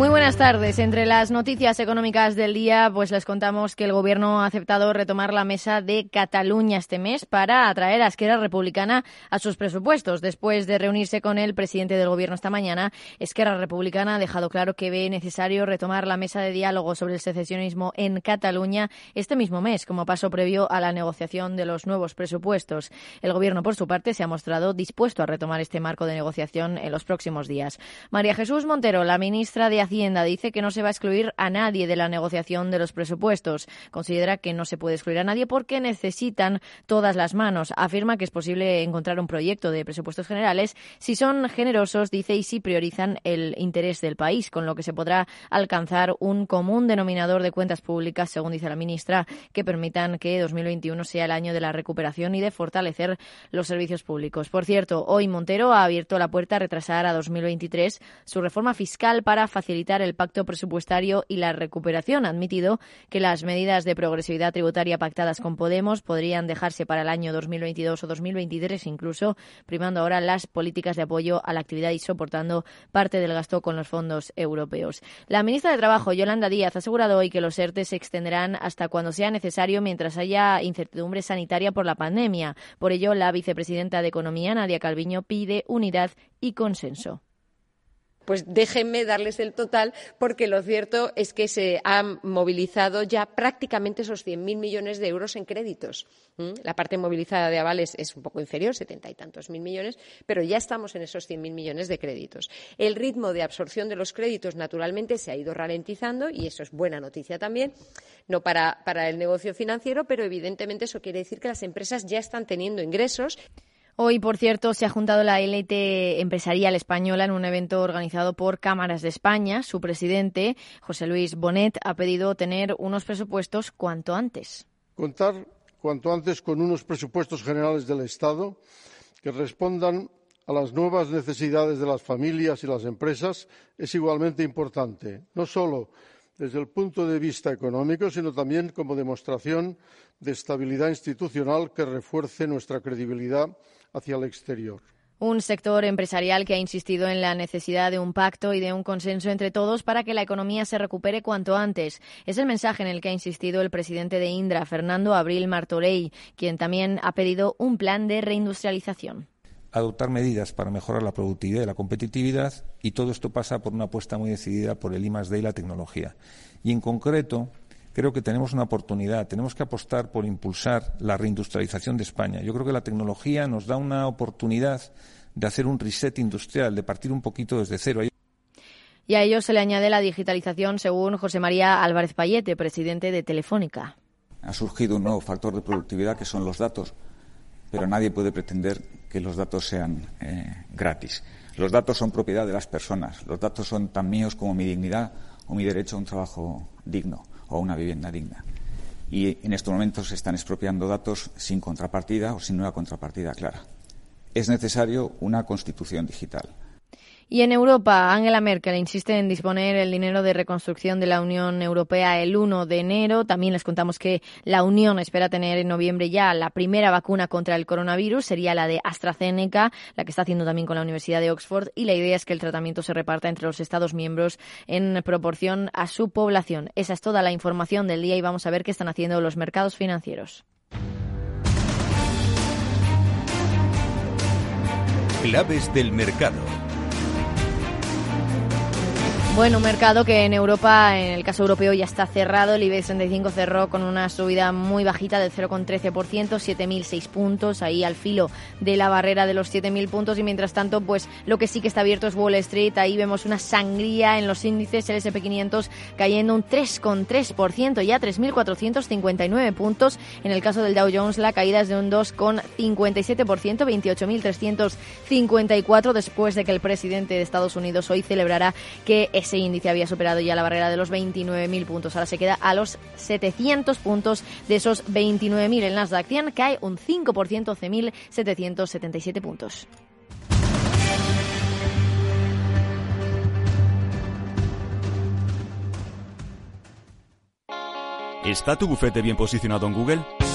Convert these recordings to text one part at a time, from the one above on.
Muy buenas tardes. Entre las noticias económicas del día, pues les contamos que el Gobierno ha aceptado retomar la mesa de Cataluña este mes para atraer a Esquerra Republicana a sus presupuestos. Después de reunirse con el presidente del Gobierno esta mañana, Esquerra Republicana ha dejado claro que ve necesario retomar la mesa de diálogo sobre el secesionismo en Cataluña este mismo mes, como paso previo a la negociación de los nuevos presupuestos. El Gobierno, por su parte, se ha mostrado dispuesto a retomar este marco de negociación en los próximos días. María Jesús Montero, la ministra de Hacienda dice que no se va a excluir a nadie de la negociación de los presupuestos. Considera que no se puede excluir a nadie porque necesitan todas las manos. Afirma que es posible encontrar un proyecto de presupuestos generales si son generosos, dice, y si priorizan el interés del país, con lo que se podrá alcanzar un común denominador de cuentas públicas, según dice la ministra, que permitan que 2021 sea el año de la recuperación y de fortalecer los servicios públicos. Por cierto, hoy Montero ha abierto la puerta a retrasar a 2023 su reforma fiscal para facilitar el pacto presupuestario y la recuperación. Ha admitido que las medidas de progresividad tributaria pactadas con Podemos podrían dejarse para el año 2022 o 2023 incluso, primando ahora las políticas de apoyo a la actividad y soportando parte del gasto con los fondos europeos. La ministra de Trabajo, Yolanda Díaz, ha asegurado hoy que los ERTE se extenderán hasta cuando sea necesario mientras haya incertidumbre sanitaria por la pandemia. Por ello, la vicepresidenta de Economía, Nadia Calviño, pide unidad y consenso pues déjenme darles el total porque lo cierto es que se han movilizado ya prácticamente esos 100.000 millones de euros en créditos. La parte movilizada de avales es un poco inferior, setenta y tantos mil millones, pero ya estamos en esos 100.000 millones de créditos. El ritmo de absorción de los créditos, naturalmente, se ha ido ralentizando y eso es buena noticia también, no para el negocio financiero, pero evidentemente eso quiere decir que las empresas ya están teniendo ingresos. Hoy, por cierto, se ha juntado la élite empresarial española en un evento organizado por Cámaras de España. Su presidente, José Luis Bonet, ha pedido tener unos presupuestos cuanto antes. Contar cuanto antes con unos presupuestos generales del Estado que respondan a las nuevas necesidades de las familias y las empresas es igualmente importante, no solo desde el punto de vista económico, sino también como demostración de estabilidad institucional que refuerce nuestra credibilidad hacia el exterior. Un sector empresarial que ha insistido en la necesidad de un pacto y de un consenso entre todos para que la economía se recupere cuanto antes. Es el mensaje en el que ha insistido el presidente de Indra, Fernando Abril Martorell, quien también ha pedido un plan de reindustrialización adoptar medidas para mejorar la productividad y la competitividad y todo esto pasa por una apuesta muy decidida por el I+D y la tecnología. Y en concreto, creo que tenemos una oportunidad. Tenemos que apostar por impulsar la reindustrialización de España. Yo creo que la tecnología nos da una oportunidad de hacer un reset industrial, de partir un poquito desde cero. Y a ello se le añade la digitalización, según José María Álvarez Payete, presidente de Telefónica. Ha surgido un nuevo factor de productividad que son los datos, pero nadie puede pretender que los datos sean eh, gratis. Los datos son propiedad de las personas. Los datos son tan míos como mi dignidad o mi derecho a un trabajo digno o una vivienda digna. Y en estos momentos se están expropiando datos sin contrapartida o sin nueva contrapartida clara. Es necesario una constitución digital. Y en Europa, Angela Merkel insiste en disponer el dinero de reconstrucción de la Unión Europea el 1 de enero. También les contamos que la Unión espera tener en noviembre ya la primera vacuna contra el coronavirus. Sería la de AstraZeneca, la que está haciendo también con la Universidad de Oxford. Y la idea es que el tratamiento se reparta entre los Estados miembros en proporción a su población. Esa es toda la información del día y vamos a ver qué están haciendo los mercados financieros. Claves del mercado. Bueno, un mercado que en Europa, en el caso europeo, ya está cerrado. El IBEX 35 cerró con una subida muy bajita del 0,13%, 7.006 puntos, ahí al filo de la barrera de los 7.000 puntos. Y mientras tanto, pues lo que sí que está abierto es Wall Street. Ahí vemos una sangría en los índices, el SP500 cayendo un 3,3%, ya 3.459 puntos. En el caso del Dow Jones, la caída es de un 2,57%, 28.354, después de que el presidente de Estados Unidos hoy celebrará que ese índice había superado ya la barrera de los 29.000 puntos. Ahora se queda a los 700 puntos de esos 29.000. El Nasdaq 100 cae un 5%, 11.777 puntos. ¿Está tu bufete bien posicionado en Google?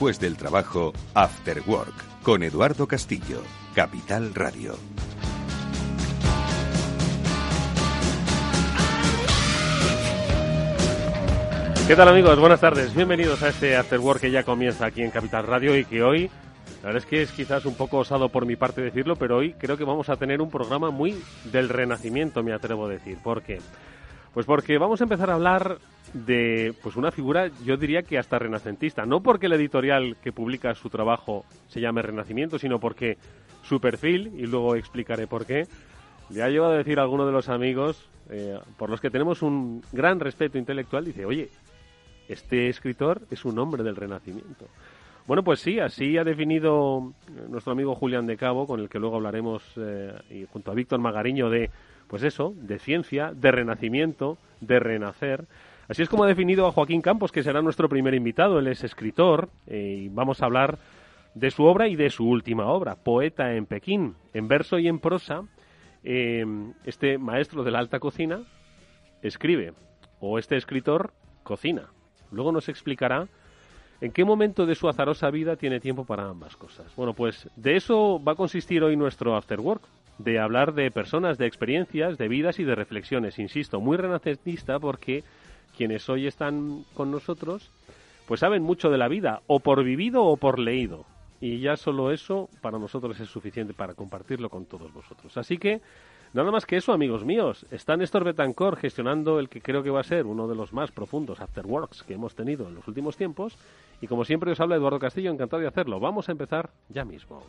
Después del trabajo, After Work, con Eduardo Castillo, Capital Radio. ¿Qué tal amigos? Buenas tardes. Bienvenidos a este After Work que ya comienza aquí en Capital Radio y que hoy, la verdad es que es quizás un poco osado por mi parte decirlo, pero hoy creo que vamos a tener un programa muy del renacimiento, me atrevo a decir. ¿Por qué? Pues porque vamos a empezar a hablar de pues una figura, yo diría que hasta renacentista. No porque la editorial que publica su trabajo se llame Renacimiento, sino porque su perfil, y luego explicaré por qué, le ha llevado a decir a alguno de los amigos, eh, por los que tenemos un gran respeto intelectual, dice, oye, este escritor es un hombre del Renacimiento. Bueno, pues sí, así ha definido nuestro amigo Julián de Cabo, con el que luego hablaremos, eh, y junto a Víctor Magariño, de, pues eso, de ciencia, de renacimiento, de renacer. Así es como ha definido a Joaquín Campos, que será nuestro primer invitado. Él es escritor eh, y vamos a hablar de su obra y de su última obra, Poeta en Pekín. En verso y en prosa, eh, este maestro de la alta cocina escribe, o este escritor cocina. Luego nos explicará en qué momento de su azarosa vida tiene tiempo para ambas cosas. Bueno, pues de eso va a consistir hoy nuestro After Work, de hablar de personas, de experiencias, de vidas y de reflexiones. Insisto, muy renacentista porque quienes hoy están con nosotros, pues saben mucho de la vida, o por vivido o por leído. Y ya solo eso para nosotros es suficiente para compartirlo con todos vosotros. Así que, nada más que eso, amigos míos. Está Néstor Betancor gestionando el que creo que va a ser uno de los más profundos afterworks que hemos tenido en los últimos tiempos. Y como siempre os habla Eduardo Castillo, encantado de hacerlo. Vamos a empezar ya mismo.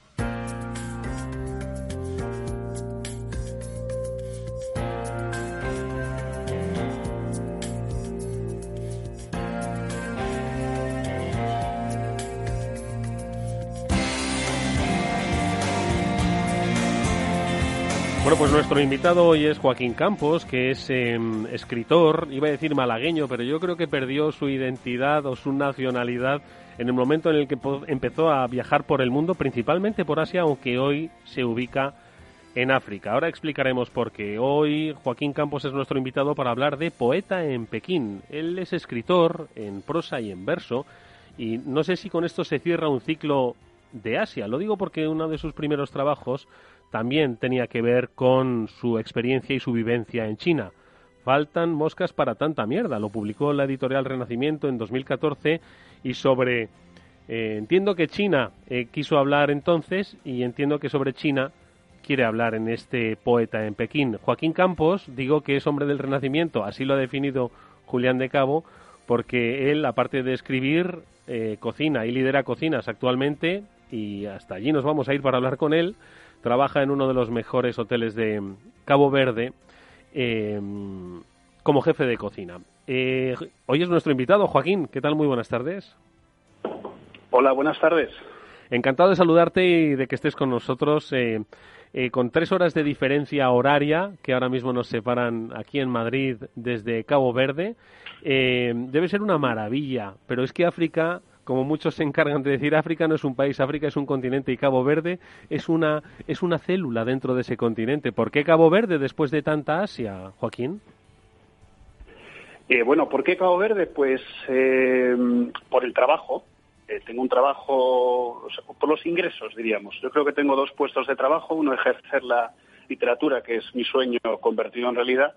Bueno, pues nuestro invitado hoy es Joaquín Campos, que es em, escritor, iba a decir malagueño, pero yo creo que perdió su identidad o su nacionalidad en el momento en el que empezó a viajar por el mundo, principalmente por Asia, aunque hoy se ubica en África. Ahora explicaremos por qué. Hoy Joaquín Campos es nuestro invitado para hablar de Poeta en Pekín. Él es escritor en prosa y en verso, y no sé si con esto se cierra un ciclo de Asia. Lo digo porque uno de sus primeros trabajos también tenía que ver con su experiencia y su vivencia en China. Faltan moscas para tanta mierda. Lo publicó la editorial Renacimiento en 2014 y sobre... Eh, entiendo que China eh, quiso hablar entonces y entiendo que sobre China quiere hablar en este poeta en Pekín. Joaquín Campos, digo que es hombre del Renacimiento, así lo ha definido Julián de Cabo, porque él, aparte de escribir, eh, cocina y lidera cocinas actualmente, y hasta allí nos vamos a ir para hablar con él trabaja en uno de los mejores hoteles de Cabo Verde em, como jefe de cocina. Eh, hoy es nuestro invitado, Joaquín. ¿Qué tal? Muy buenas tardes. Hola, buenas tardes. Encantado de saludarte y de que estés con nosotros. Eh, eh, con tres horas de diferencia horaria que ahora mismo nos separan aquí en Madrid desde Cabo Verde. debe ser una maravilla, pero es que África como muchos se encargan de decir, África no es un país, África es un continente y Cabo Verde es una, es una célula dentro de ese continente. ¿Por qué Cabo Verde después de tanta Asia, Joaquín? Eh, bueno, ¿por qué Cabo Verde? Pues eh, por el trabajo. eh, tengo un trabajo por los ingresos, diríamos. Yo creo que tengo dos puestos de trabajo, uno ejercer la literatura, que es mi sueño convertido en realidad,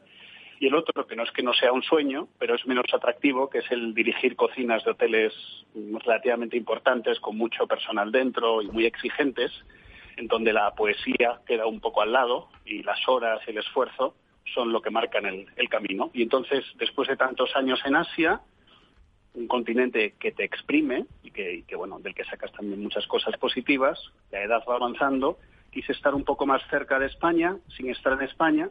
y el otro, que no es que no sea un sueño, pero es menos atractivo, que es el dirigir cocinas de hoteles relativamente importantes, con mucho personal dentro y muy exigentes, en donde la poesía queda un poco al lado y las horas y el esfuerzo son lo que marcan el, camino. Y entonces, después de tantos años en Asia, un continente que te exprime y que, bueno, del que sacas también muchas cosas positivas, la edad va avanzando, quise estar un poco más cerca de España, sin estar en España,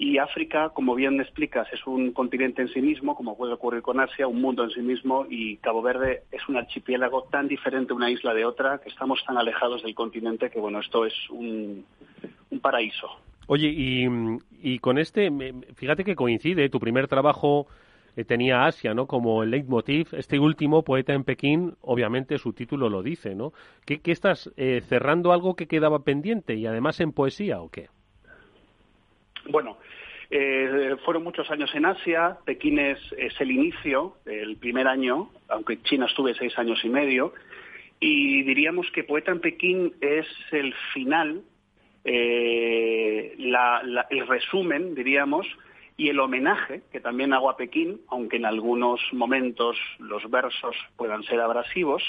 y África, como bien explicas, es un continente en sí mismo, como puede ocurrir con Asia, un mundo en sí mismo, y Cabo Verde es un archipiélago tan diferente una isla de otra, que estamos tan alejados del continente que, bueno, esto es un, paraíso. Oye, y, con este, fíjate que coincide, tu primer trabajo eh, tenía Asia, ¿no? Como el leitmotiv. Este último, Poeta en Pekín, obviamente su título lo dice, ¿no? ¿Qué, estás eh, cerrando algo que quedaba pendiente y además en poesía o qué? Bueno, eh, fueron muchos años en Asia, Pekín es, el inicio, el primer año, aunque China estuve seis años y medio, y diríamos que Poeta en Pekín es el final, eh, el resumen, diríamos, y el homenaje que también hago a Pekín, aunque en algunos momentos los versos puedan ser abrasivos,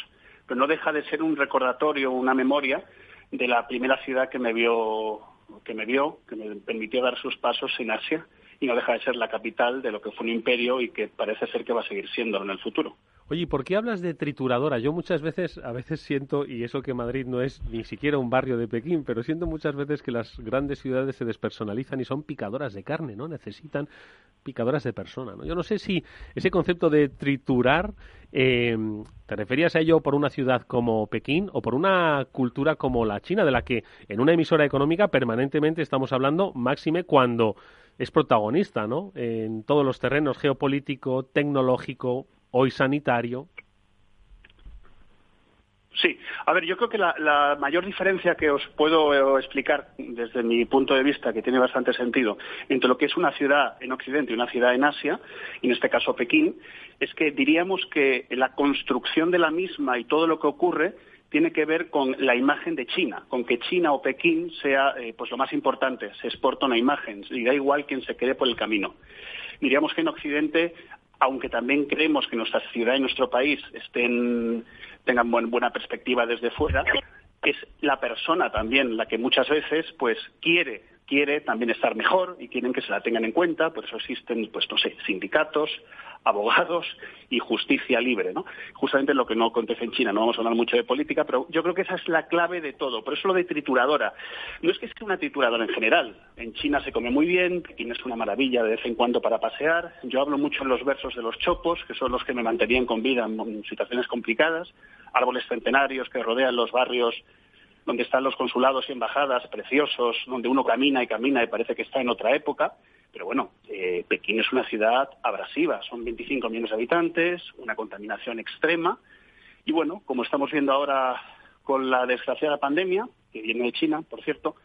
pero no deja de ser un recordatorio, una memoria de la primera ciudad que me vio que me vio, que me permitió dar sus pasos en Asia y no deja de ser la capital de lo que fue un imperio y que parece ser que va a seguir siendo en el futuro. Oye, ¿por qué hablas de trituradora? Yo muchas veces, a veces siento, y eso que Madrid no es ni siquiera un barrio de Pekín, pero siento muchas veces que las grandes ciudades se despersonalizan y son picadoras de carne, ¿no? Necesitan picadoras de persona, ¿no? Yo no sé si ese concepto de triturar, eh, ¿te referías a ello por una ciudad como Pekín o por una cultura como la China, de la que en una emisora económica permanentemente estamos hablando, máxime cuando es protagonista, ¿no? En todos los terrenos geopolítico, tecnológico, hoy sanitario. Sí, a ver, yo creo que la, mayor diferencia que os puedo eh, explicar desde mi punto de vista, que tiene bastante sentido, entre lo que es una ciudad en Occidente y una ciudad en Asia, y en este caso Pekín, es que diríamos que la construcción de la misma y todo lo que ocurre tiene que ver con la imagen de China, con que China o Pekín sea eh, pues lo más importante, se exporta una imagen y da igual quien se quede por el camino. Diríamos que en Occidente aunque también creemos que nuestra ciudad y nuestro país estén, tengan buena perspectiva desde fuera, es la persona también la que muchas veces pues quiere quiere también estar mejor y quieren que se la tengan en cuenta, por eso existen, pues no sé, sindicatos, abogados y justicia libre, ¿no? Justamente lo que no acontece en China, no vamos a hablar mucho de política, pero yo creo que esa es la clave de todo. Por eso lo de trituradora. No es que sea una trituradora en general. En China se come muy bien, Pekín es una maravilla de vez en cuando para pasear. Yo hablo mucho en los versos de los chopos, que son los que me mantenían con vida en situaciones complicadas, árboles centenarios que rodean los barrios donde están los consulados y embajadas preciosos, donde uno camina y camina y parece que está en otra época. Pero bueno, eh, Pekín es una ciudad abrasiva, son 25 millones de habitantes, una contaminación extrema. Y bueno, como estamos viendo ahora con la desgraciada pandemia, que viene de China, por cierto,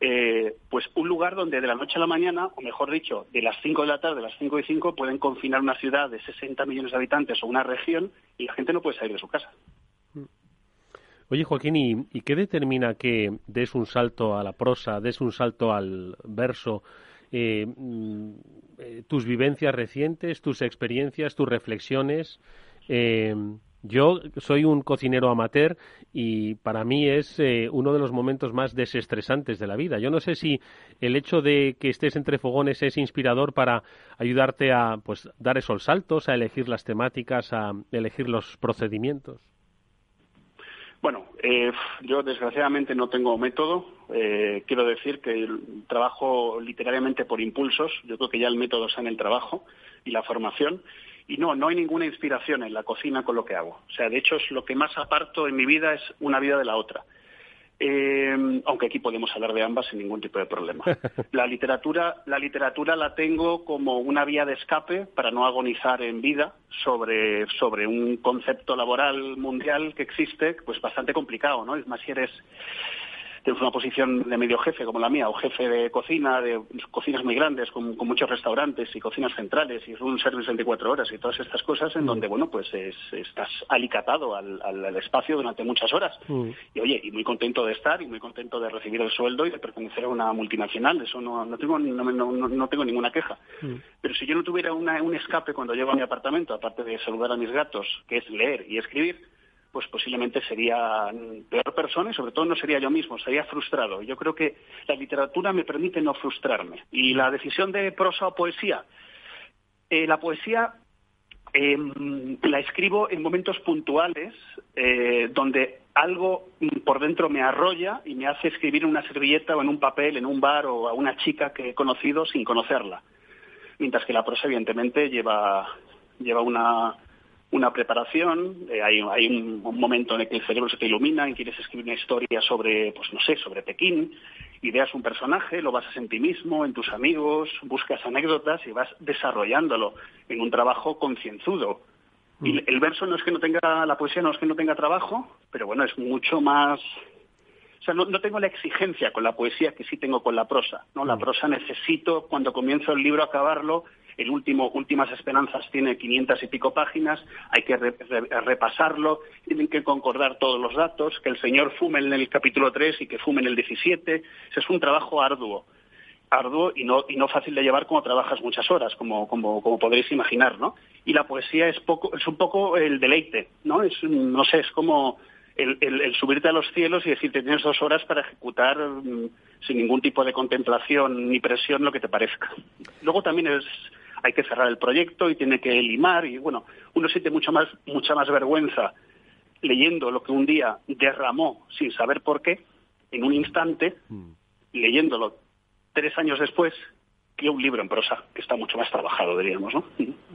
eh, pues un lugar donde de la noche a la mañana, o mejor dicho, de las 5 de la tarde a las 5 y 5, pueden confinar una ciudad de 60 millones de habitantes o una región y la gente no puede salir de su casa. Oye, Joaquín, ¿y, qué determina que des un salto a la prosa, des un salto al verso? Eh, mm, eh, tus vivencias recientes, tus experiencias, tus reflexiones. Eh, yo soy un cocinero amateur y para mí es uno de los momentos más desestresantes de la vida. Yo no sé si el hecho de que estés entre fogones es inspirador para ayudarte a pues dar esos saltos, a elegir las temáticas, a elegir los procedimientos. Bueno, eh, yo desgraciadamente no tengo método. Eh, quiero decir que trabajo literariamente por impulsos. Yo creo que ya el método está en el trabajo y la formación. Y no, no hay ninguna inspiración en la cocina con lo que hago. O sea, de hecho, es lo que más aparto en mi vida es una vida de la otra. Eh, aunque aquí podemos hablar de ambas sin ningún tipo de problema. La literatura, la literatura la tengo como una vía de escape para no agonizar en vida sobre, sobre un concepto laboral mundial que existe, pues bastante complicado, ¿no? Es más si eres tienes una posición de medio jefe como la mía, o jefe de cocina, de cocinas muy grandes, con, muchos restaurantes y cocinas centrales, y es un service 24 horas y todas estas cosas, en mm. donde, bueno, pues estás alicatado al, espacio durante muchas horas. Mm. Y oye, y muy contento de estar, y muy contento de recibir el sueldo y de pertenecer a una multinacional, eso no, no, tengo, no, tengo ninguna queja. Mm. Pero si yo no tuviera un escape cuando llego a mi apartamento, aparte de saludar a mis gatos, que es leer y escribir, pues posiblemente sería peor persona y sobre todo no sería yo mismo, sería frustrado. Yo creo que la literatura me permite no frustrarme. Y la decisión de prosa o poesía, eh, la poesía em, la escribo en momentos puntuales eh, donde algo por dentro me arrolla y me hace escribir en una servilleta o en un papel, en un bar o a una chica que he conocido sin conocerla. Mientras que la prosa, evidentemente, lleva, lleva una, una preparación, eh, hay, hay un, momento en el que el cerebro se te ilumina y quieres escribir una historia sobre, pues no sé, sobre Pekín, ideas un personaje, lo basas en ti mismo, en tus amigos, buscas anécdotas y vas desarrollándolo en un trabajo concienzudo. Y mm. el verso no es que no tenga, la poesía no es que no tenga trabajo, pero bueno, es mucho más o sea, no, no, tengo la exigencia con la poesía que sí tengo con la prosa. ¿no? La mm. prosa necesito, cuando comienzo el libro, acabarlo el último Últimas Esperanzas tiene 500 y pico páginas, hay que repasarlo, tienen que concordar todos los datos, que el señor fume en el capítulo 3 y que fume en el 17. Ese es un trabajo arduo arduo y no, y no fácil de llevar como trabajas muchas horas, como, como, como podréis imaginar, ¿no? Y la poesía es, poco, es un poco el deleite, ¿no? Es, no sé, es como el, el, subirte a los cielos y decirte tienes dos horas para ejecutar mm, sin ningún tipo de contemplación ni presión lo que te parezca. Luego también es hay que cerrar el proyecto y tiene que limar y bueno, uno siente mucho más, mucha más vergüenza leyendo lo que un día derramó sin saber por qué, en un instante, mm. leyéndolo tres años después, que un libro en prosa, que está mucho más trabajado, diríamos, ¿no?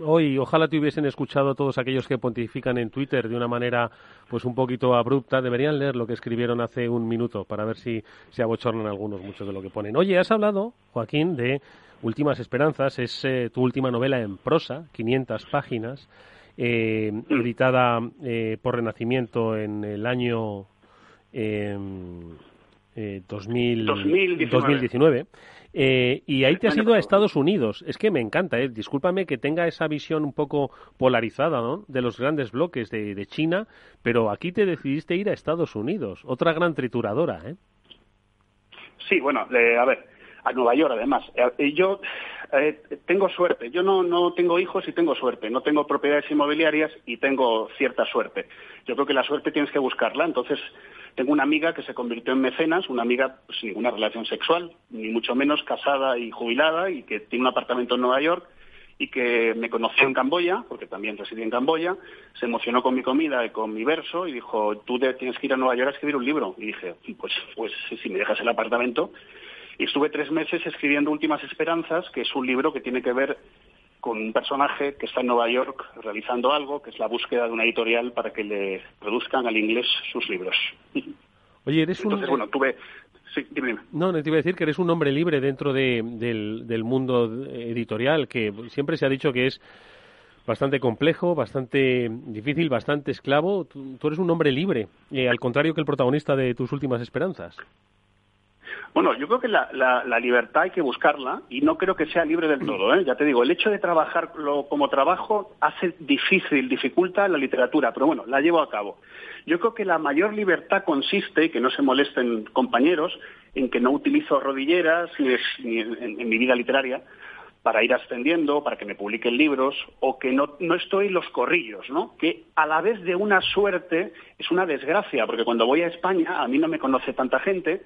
Hoy, ojalá te hubiesen escuchado todos aquellos que pontifican en Twitter de una manera pues un poquito abrupta. Deberían leer lo que escribieron hace un minuto para ver si se abochornan algunos, muchos de lo que ponen. Oye, has hablado, Joaquín, de Últimas Esperanzas, es eh, tu última novela en prosa, 500 páginas, eh, editada eh, por Renacimiento en el año 2019. y ahí te has ido a Estados Unidos. Es que me encanta, ¿eh? discúlpame que tenga esa visión un poco polarizada ¿no? de los grandes bloques de, de, China, pero aquí te decidiste ir a Estados Unidos, otra gran trituradora. ¿eh? Sí, bueno, a ver, a Nueva York además. Eh, yo eh, tengo suerte, yo no, no tengo hijos y tengo suerte, no tengo propiedades inmobiliarias y tengo cierta suerte. Yo creo que la suerte tienes que buscarla, entonces tengo una amiga que se convirtió en mecenas, una amiga sin ninguna relación sexual, ni mucho menos casada y jubilada y que tiene un apartamento en Nueva York y que me conoció en Camboya, porque también residí en Camboya, se emocionó con mi comida y con mi verso y dijo, tú tienes que ir a Nueva York a escribir un libro. Y dije, pues, pues si me dejas el apartamento, y estuve tres meses escribiendo Últimas Esperanzas, que es un libro que tiene que ver con un personaje que está en Nueva York realizando algo, que es la búsqueda de una editorial para que le produzcan al inglés sus libros. Oye, eres Entonces, un... bueno, tuve... Sí, dime, No, te iba a decir que eres un hombre libre dentro del, del mundo editorial, que siempre se ha dicho que es bastante complejo, bastante difícil, bastante esclavo. Tú, eres un hombre libre, eh, al contrario que el protagonista de tus últimas esperanzas. Bueno, yo creo que la, libertad hay que buscarla y no creo que sea libre del todo. ¿eh? Ya te digo, el hecho de trabajarlo como trabajo hace difícil, dificulta la literatura, pero bueno, la llevo a cabo. Yo creo que la mayor libertad consiste, y que no se molesten compañeros, en que no utilizo rodilleras ni, en, mi vida literaria para ir ascendiendo, para que me publiquen libros, o que no, no estoy en los corrillos, ¿no? Que a la vez de una suerte es una desgracia, porque cuando voy a España a mí no me conoce tanta gente,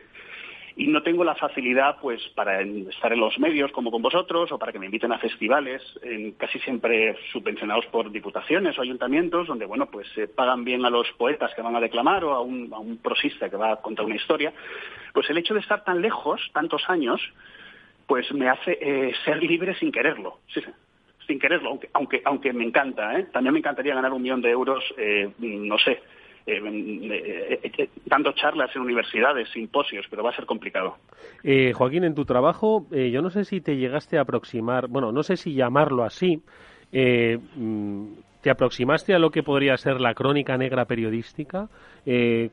y no tengo la facilidad pues para estar en los medios como con vosotros o para que me inviten a festivales casi siempre subvencionados por diputaciones o ayuntamientos donde bueno pues se pagan bien a los poetas que van a declamar o a un, a un prosista que va a contar una historia. Pues el hecho de estar tan lejos tantos años pues me hace eh, ser libre sin quererlo. Sí, sin quererlo aunque aunque aunque me encanta ¿eh? también me encantaría ganar un millón de euros eh, no sé eh, eh, eh, dando charlas en universidades, simposios, pero va a ser complicado. Joaquín, en tu trabajo, yo no sé si te llegaste a aproximar, bueno, no sé si llamarlo así, mm, ¿te aproximaste a lo que podría ser la crónica negra periodística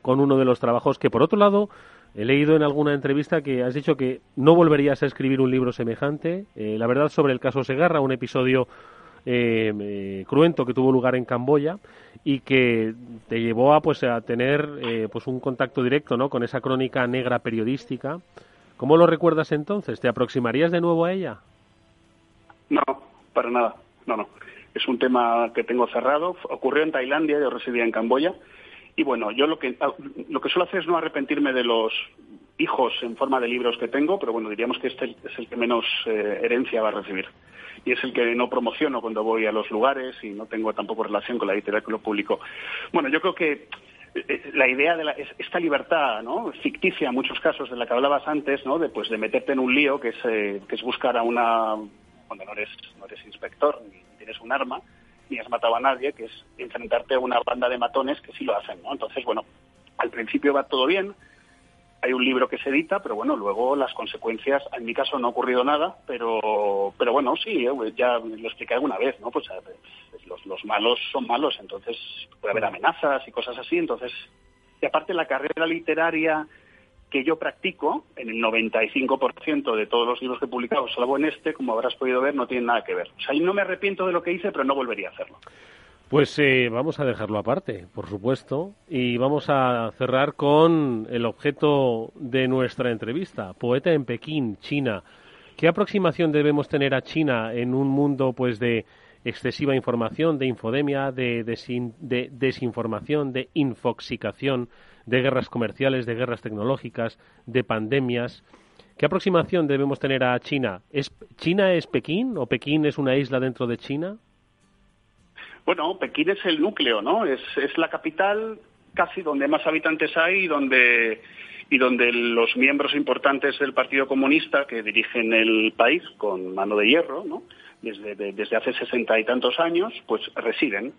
con uno de los trabajos que, por otro lado, He leído en alguna entrevista que has dicho que no volverías a escribir un libro semejante. Eh, la verdad sobre el caso Segarra, un episodio eh, eh, cruento que tuvo lugar en Camboya y que te llevó a pues a tener pues un contacto directo ¿no? con esa crónica negra periodística. ¿Cómo lo recuerdas entonces? ¿Te aproximarías de nuevo a ella? No, para nada. No, no. Es un tema que tengo cerrado. Ocurrió en Tailandia, yo residía en Camboya y bueno, yo lo que, ah, lo que suelo hacer es no arrepentirme de los hijos en forma de libros que tengo, pero bueno, diríamos que este es el que menos eh, herencia va a recibir. Y es el que no promociono cuando voy a los lugares y no tengo tampoco relación con la lo publico. Bueno, yo creo que eh, la idea de esta libertad ¿no? ficticia en muchos casos de la que hablabas antes, ¿no? de, pues, de meterte en un lío que es, eh, que es buscar a una... cuando no eres, no eres inspector ni tienes un arma, ni has matado a nadie, que es enfrentarte a una banda de matones que sí lo hacen, ¿no? Entonces, bueno, al principio va todo bien, hay un libro que se edita, pero bueno, luego las consecuencias, en mi caso no ha ocurrido nada, pero, pero bueno, sí, eh, ya lo expliqué alguna vez, ¿no? Pues los, los malos son malos, entonces puede haber amenazas y cosas así, entonces, y aparte la carrera literaria que yo practico, en el 95% de todos los libros que he publicado, salvo en este, como habrás podido ver, no tiene nada que ver. O sea, no me arrepiento de lo que hice, pero no volvería a hacerlo. Pues eh, vamos a dejarlo aparte, por supuesto, y vamos a cerrar con el objeto de nuestra entrevista, poeta en Pekín, China. ¿Qué aproximación debemos tener a China en un mundo, pues, de excesiva información, de infodemia, de, de desinformación, de infoxicación? de guerras comerciales, de guerras tecnológicas, de pandemias. ¿Qué aproximación debemos tener a China? ¿Es, ¿China es Pekín o Pekín es una isla dentro de China? Bueno, Pekín es el núcleo, ¿no? Es, es la capital casi donde más habitantes hay y donde, y donde los miembros importantes del Partido Comunista que dirigen el país con mano de hierro, ¿no? Desde, desde hace sesenta y tantos años, pues residen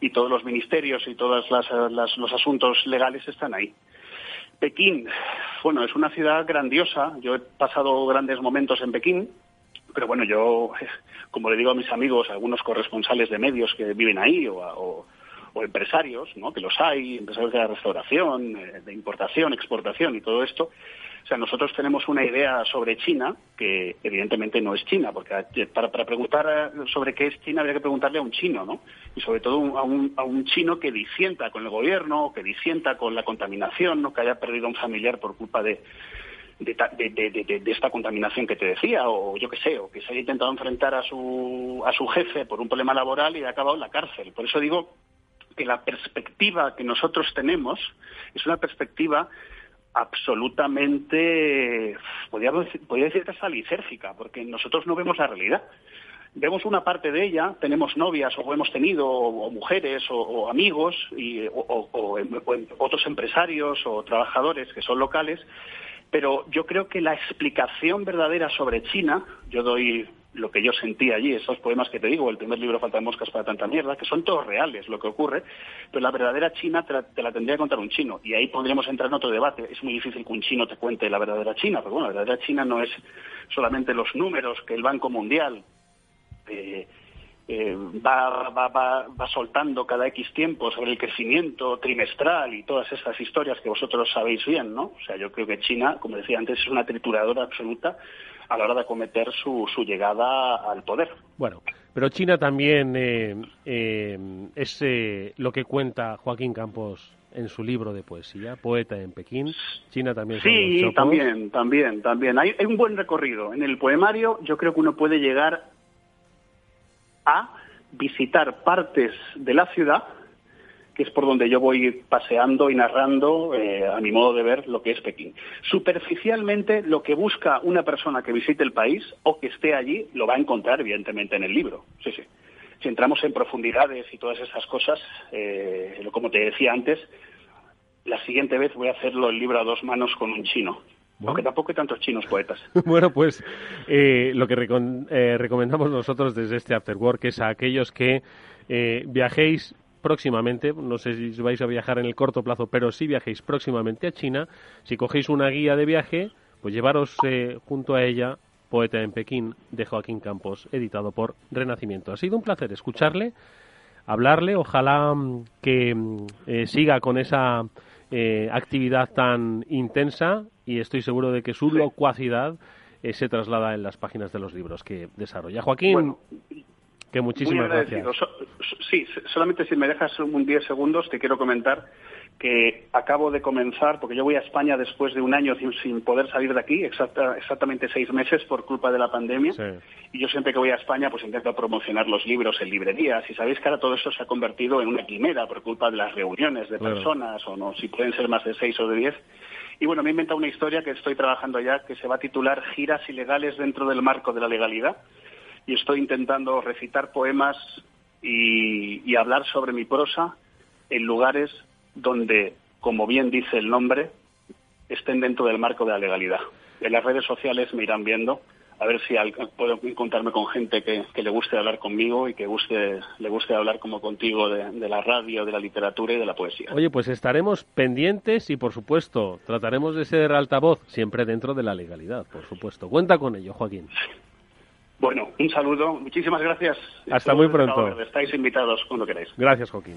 y todos los ministerios y todos los asuntos legales están ahí. Pekín, bueno, es una ciudad grandiosa. Yo he pasado grandes momentos en Pekín, pero bueno, yo, como le digo a mis amigos, algunos corresponsales de medios que viven ahí o, empresarios, ¿no? que los hay, empresarios de la restauración, eh, de importación, exportación y todo esto, o sea, nosotros tenemos una idea sobre China que evidentemente no es China, porque para, preguntar eh, sobre qué es China habría que preguntarle a un chino, ¿no? Y sobre todo a un, a un chino que disienta con el gobierno, que disienta con la contaminación, ¿no? Que haya perdido a un familiar por culpa de, de, de, de, esta contaminación que te decía, o yo qué sé, o que se haya intentado enfrentar a su, a su jefe por un problema laboral y haya acabado en la cárcel. Por eso digo que la perspectiva que nosotros tenemos es una perspectiva absolutamente, podría, podría decir hasta lisérgica, porque nosotros no vemos la realidad. Vemos una parte de ella, tenemos novias o hemos tenido, o, mujeres o, amigos, y, o, otros empresarios o trabajadores que son locales, pero yo creo que la explicación verdadera sobre China, yo doy lo que yo sentí allí, esos poemas que te digo, el primer libro Falta de moscas para tanta mierda, que son todos reales lo que ocurre, pero la verdadera China te la, tendría que contar un chino. Y ahí podríamos entrar en otro debate. Es muy difícil que un chino te cuente la verdadera China, pero bueno, la verdadera China no es solamente los números que el Banco Mundial eh, eh, va, va, va, va, soltando cada X tiempo sobre el crecimiento trimestral y todas estas historias que vosotros sabéis bien, ¿no? O sea, yo creo que China, como decía antes, es una trituradora absoluta a la hora de acometer su, su llegada al poder. Bueno, pero China también eh, eh, es eh, lo que cuenta Joaquín Campos en su libro de poesía, Poeta en Pekín. China también. Sí, también, también, también. Hay, hay un buen recorrido. En el poemario yo creo que uno puede llegar a visitar partes de la ciudad que es por donde yo voy paseando y narrando, eh, a mi modo de ver, lo que es Pekín. Superficialmente, lo que busca una persona que visite el país o que esté allí, lo va a encontrar, evidentemente, en el libro. Sí, sí. Si entramos en profundidades y todas esas cosas, eh, como te decía antes, la siguiente vez voy a hacerlo el libro a dos manos con un chino. Aunque tampoco hay tantos chinos poetas. bueno, pues eh, lo que recomendamos nosotros desde este Afterwork es a aquellos que viajéis próximamente, no sé si vais a viajar en el corto plazo, pero si viajéis próximamente a China, si cogéis una guía de viaje, pues llevaros eh, junto a ella Poeta en Pekín de Joaquín Campos, editado por Renacimiento. Ha sido un placer escucharle, hablarle, ojalá mm, que mm, eh, siga con esa eh, actividad tan intensa y estoy seguro de que su locuacidad eh, se traslada en las páginas de los libros que desarrolla. Joaquín, que muchísimas gracias. sí, solamente si me dejas un 10 segundos te quiero comentar que acabo de comenzar, porque yo voy a España después de un año sin, poder salir de aquí, exactamente seis meses por culpa de la pandemia. Y yo siempre que voy a España, pues intento promocionar los libros en librerías. Y sabéis que ahora todo esto se ha convertido en una quimera por culpa de las reuniones de personas, o no, si pueden ser más de seis o de diez. Y bueno, me he inventado una historia que estoy trabajando ya, que se va a titular Giras ilegales dentro del marco de la legalidad. Y estoy intentando recitar poemas y hablar sobre mi prosa en lugares donde, como bien dice el nombre, estén dentro del marco de la legalidad. En las redes sociales me irán viendo a ver si puedo encontrarme con gente que, le guste hablar conmigo y que guste, le guste hablar como contigo de, la radio, de la literatura y de la poesía. Oye, pues estaremos pendientes y, por supuesto, trataremos de ser altavoz, siempre dentro de la legalidad, por supuesto. Cuenta con ello, Joaquín. Bueno, un saludo. Muchísimas gracias. Hasta muy pronto. Estáis invitados cuando queráis. Gracias, Joaquín.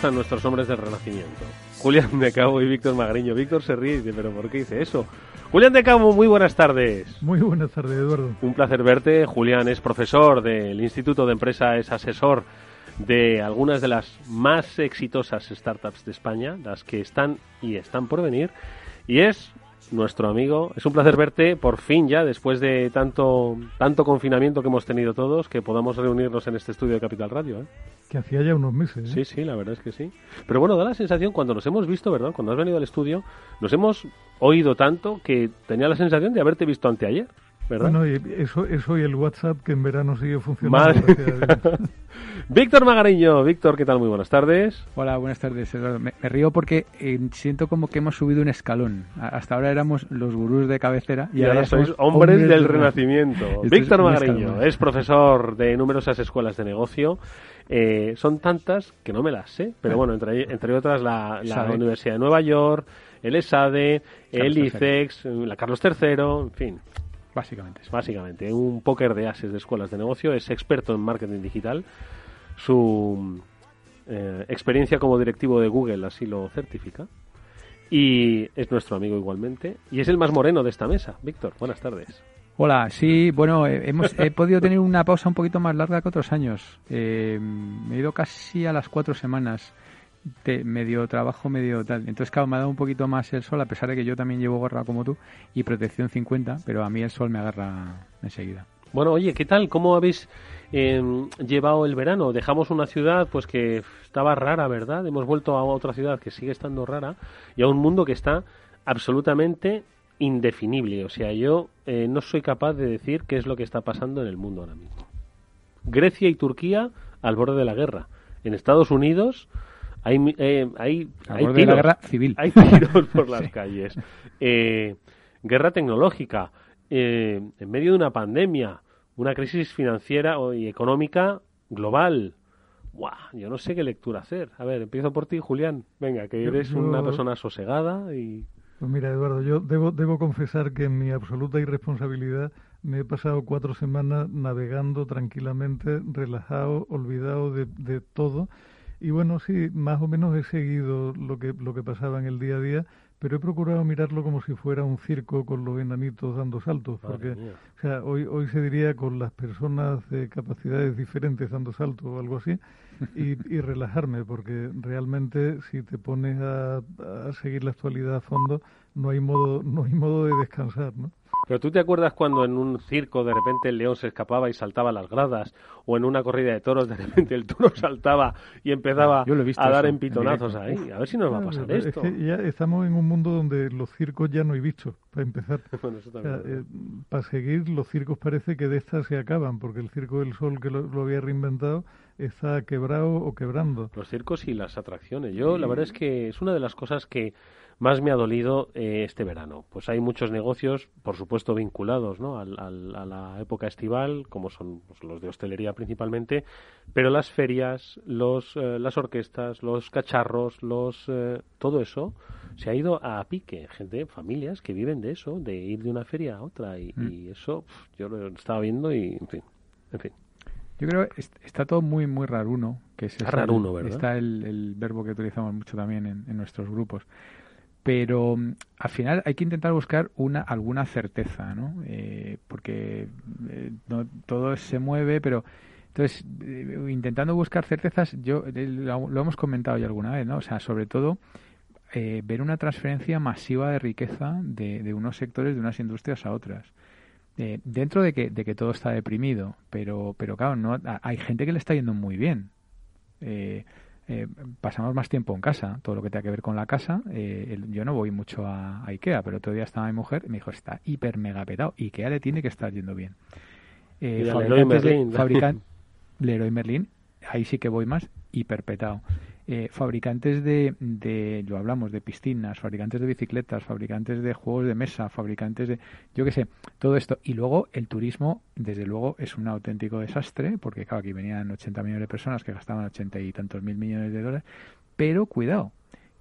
Están nuestros hombres del Renacimiento. Julián de Cabo y Víctor Magariño. Víctor se ríe y dice, ¿pero por qué dice eso? Julián de Cabo, muy buenas tardes. Muy buenas tardes, Eduardo. Un placer verte. Julián es profesor del Instituto de Empresa, es asesor de algunas de las más exitosas startups de España, las que están y están por venir. Y es nuestro amigo. Es un placer verte por fin ya, después de tanto, tanto confinamiento que hemos tenido todos, que podamos reunirnos en este estudio de Capital Radio. ¿eh? Que hacía ya unos meses. ¿eh? Sí, sí, la verdad es que sí. Pero bueno, da la sensación, cuando nos hemos visto, ¿verdad? Cuando has venido al estudio, nos hemos oído tanto que tenía la sensación de haberte visto anteayer. Bueno, y eso, eso y el WhatsApp que en verano sigue funcionando. Víctor Magariño, Víctor, ¿qué tal? Muy buenas tardes. Hola, buenas tardes, Eduardo. Me, río porque eh, siento como que hemos subido un escalón. Hasta ahora éramos los gurús de cabecera y, ahora, sois hombres, del, Renacimiento. Víctor Magariño es profesor de numerosas escuelas de negocio. Eh, son tantas que no me las sé, pero bueno, entre, entre otras la, Universidad de Nueva York, el ESADE, el ICEX, la Carlos III, en fin. Básicamente. Básicamente, un póker de ases de escuelas de negocio, es experto en marketing digital. Su eh, experiencia como directivo de Google así lo certifica. Y es nuestro amigo igualmente. Y es el más moreno de esta mesa. Víctor, buenas tardes. Hola, sí, bueno, eh, hemos, he podido tener una pausa un poquito más larga que otros años. Eh, me he ido casi a las cuatro semanas medio trabajo, medio tal. Entonces, claro, me ha dado un poquito más el sol, a pesar de que yo también llevo gorra como tú y protección 50, pero a mí el sol me agarra enseguida. Bueno, oye, ¿qué tal? ¿Cómo habéis em, llevado el verano? Dejamos una ciudad pues que estaba rara, ¿verdad? Hemos vuelto a otra ciudad que sigue estando rara y a un mundo que está absolutamente indefinible. O sea, yo eh, no soy capaz de decir qué es lo que está pasando en el mundo ahora mismo. Grecia y Turquía al borde de la guerra. En Estados Unidos hay, eh, hay, hay tiros, la guerra civil. Hay tiros por las calles. Eh, guerra tecnológica. Eh, en medio de una pandemia. Una crisis financiera y económica global. Buah, yo no sé qué lectura hacer. A ver, empiezo por ti, Julián. Venga, que eres una persona sosegada y... Pues mira, Eduardo, yo debo, debo confesar que en mi absoluta irresponsabilidad me he pasado cuatro semanas navegando tranquilamente, relajado, olvidado de, de todo y bueno, sí, más o menos he seguido lo que, lo que pasaba en el día a día, pero he procurado mirarlo como si fuera un circo con los enanitos dando saltos, porque o sea, hoy, hoy se diría con las personas de capacidades diferentes dando saltos o algo así, y, y relajarme, porque realmente si te pones a, a seguir la actualidad a fondo, no hay modo, no hay modo de descansar, ¿no? Pero tú te acuerdas cuando en un circo de repente el león se escapaba y saltaba las gradas, o en una corrida de toros de repente el toro saltaba y empezaba a dar empitonazos ahí. A ver si nos va a pasar esto. ya estamos en un mundo donde los circos ya no hay bichos, para empezar. Eh, para seguir, los circos parece que de estas se acaban, porque el Circo del Sol que lo, había reinventado está quebrado o quebrando. Los circos y las atracciones. Yo, la verdad es que es una de las cosas que más me ha dolido eh, este verano. Pues hay muchos negocios, por supuesto, vinculados ¿no? al, a la época estival, como son pues, los de hostelería principalmente, pero las ferias, los, eh, las orquestas, los cacharros, los eh, todo eso se ha ido a pique. Gente, familias que viven de eso, de ir de una feria a otra. Y, mm. eso yo lo estaba viendo y, en fin, en fin. Yo creo que está todo muy, muy raruno. Que es raruno, ¿verdad? Está el, el, verbo que utilizamos mucho también en, en nuestros grupos pero mm, al final hay que intentar buscar una alguna certeza, ¿no? Eh, porque eh, no, todo se mueve, pero entonces eh, intentando buscar certezas, yo lo, hemos comentado ya alguna vez, ¿no? O sea, sobre todo ver una transferencia masiva de riqueza de, de, unos sectores, de unas industrias a otras. dentro de que, de que todo está deprimido, pero, pero claro, no, hay gente que le está yendo muy bien. Eh, eh, pasamos más tiempo en casa, todo lo que tenga que ver con la casa. Eh, yo no voy mucho a, Ikea, pero otro día estaba mi mujer y me dijo, está hiper mega petado. Ikea le tiene que estar yendo bien. Eh, fabricantes, Leroy Merlin, ahí sí que voy más hiper petado. Eh, fabricantes de, de, lo hablamos, de piscinas, fabricantes de bicicletas, fabricantes de juegos de mesa, fabricantes de, yo qué sé, todo esto. Y luego el turismo, desde luego, es un auténtico desastre, porque claro, aquí venían 80 millones de personas que gastaban 80 y tantos mil millones de dólares, pero cuidado,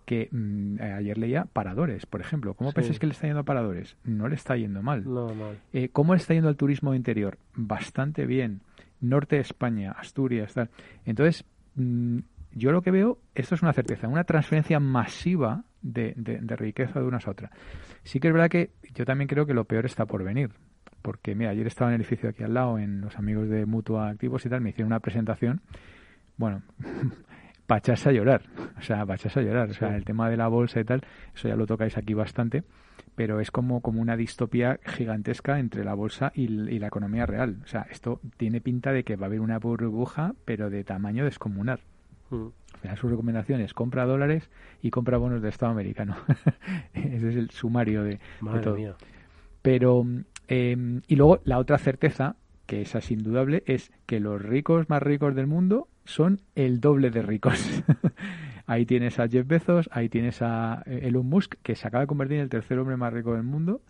que mm, ayer leía paradores, por ejemplo. ¿Cómo pensáis que le está yendo a paradores? No le está yendo mal. No, mal. Eh, ¿Cómo le está yendo al turismo interior? Bastante bien. Norte de España, Asturias, tal. Entonces, mm, yo lo que veo, esto es una certeza, una transferencia masiva de, de, riqueza de unas a otras. Sí que es verdad que yo también creo que lo peor está por venir. Porque, mira, ayer estaba en el edificio aquí al lado, en los amigos de Mutua Activos y tal, me hicieron una presentación. Bueno, para a llorar. O sea, para a llorar. O sea, el tema de la bolsa y tal, eso ya lo tocáis aquí bastante. Pero es como, como una distopía gigantesca entre la bolsa y, y la economía real. O sea, esto tiene pinta de que va a haber una burbuja, pero de tamaño descomunal. Mm. Su recomendación es compra dólares y compra bonos de Estado americano. Ese es el sumario de, todo. Pero, em, y luego la otra certeza, que esa es indudable, es que los ricos más ricos del mundo son el doble de ricos. ahí tienes a Jeff Bezos, ahí tienes a eh, Elon Musk, que se acaba de convertir en el tercer hombre más rico del mundo.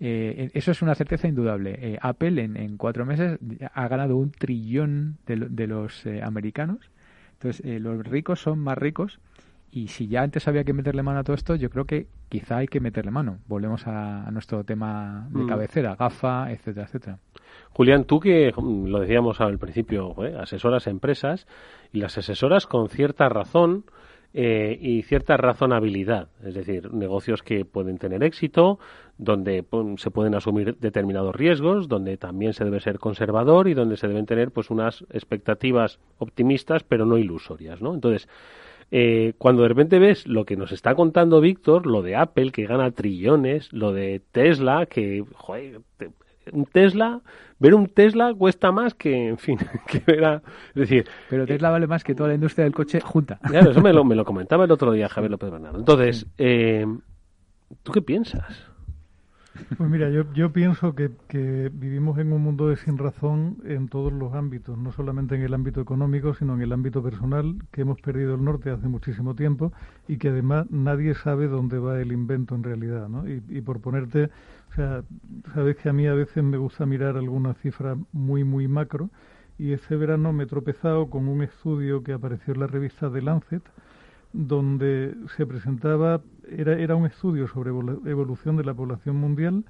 Eh, eso es una certeza indudable. Eh, Apple en, cuatro meses ha ganado un trillón de, de los americanos entonces, eh, los ricos son más ricos y si ya antes había que meterle mano a todo esto, yo creo que quizá hay que meterle mano. Volvemos a, nuestro tema de mm. cabecera, GAFA, etcétera, etcétera. Julián, tú que mm, lo decíamos al principio, ¿eh? asesoras empresas y las asesoras con cierta razón eh, y cierta razonabilidad, es decir, negocios que pueden tener éxito, donde se pueden asumir determinados riesgos, donde también se debe ser conservador y donde se deben tener pues unas expectativas optimistas pero no ilusorias, ¿no? Entonces, eh, cuando de repente ves lo que nos está contando Víctor, lo de Apple que gana trillones, lo de Tesla que, joder, un Tesla, ver un Tesla cuesta más que, en fin, que ver a, es decir... Pero Tesla vale más que toda la industria del coche junta. Claro, eso me lo, me lo comentaba el otro día Javier López Bernardo. Entonces, eh, ¿tú qué piensas? Pues mira, yo, yo pienso que, que, vivimos en un mundo de sin razón en todos los ámbitos, no solamente en el ámbito económico, sino en el ámbito personal, que hemos perdido el norte hace muchísimo tiempo y que además nadie sabe dónde va el invento en realidad, ¿no? Y, y por ponerte, o sea, sabes que a mí a veces me gusta mirar alguna cifra muy, muy macro y ese verano me he tropezado con un estudio que apareció en la revista The Lancet, donde se presentaba, era, era un estudio sobre evolución de la población mundial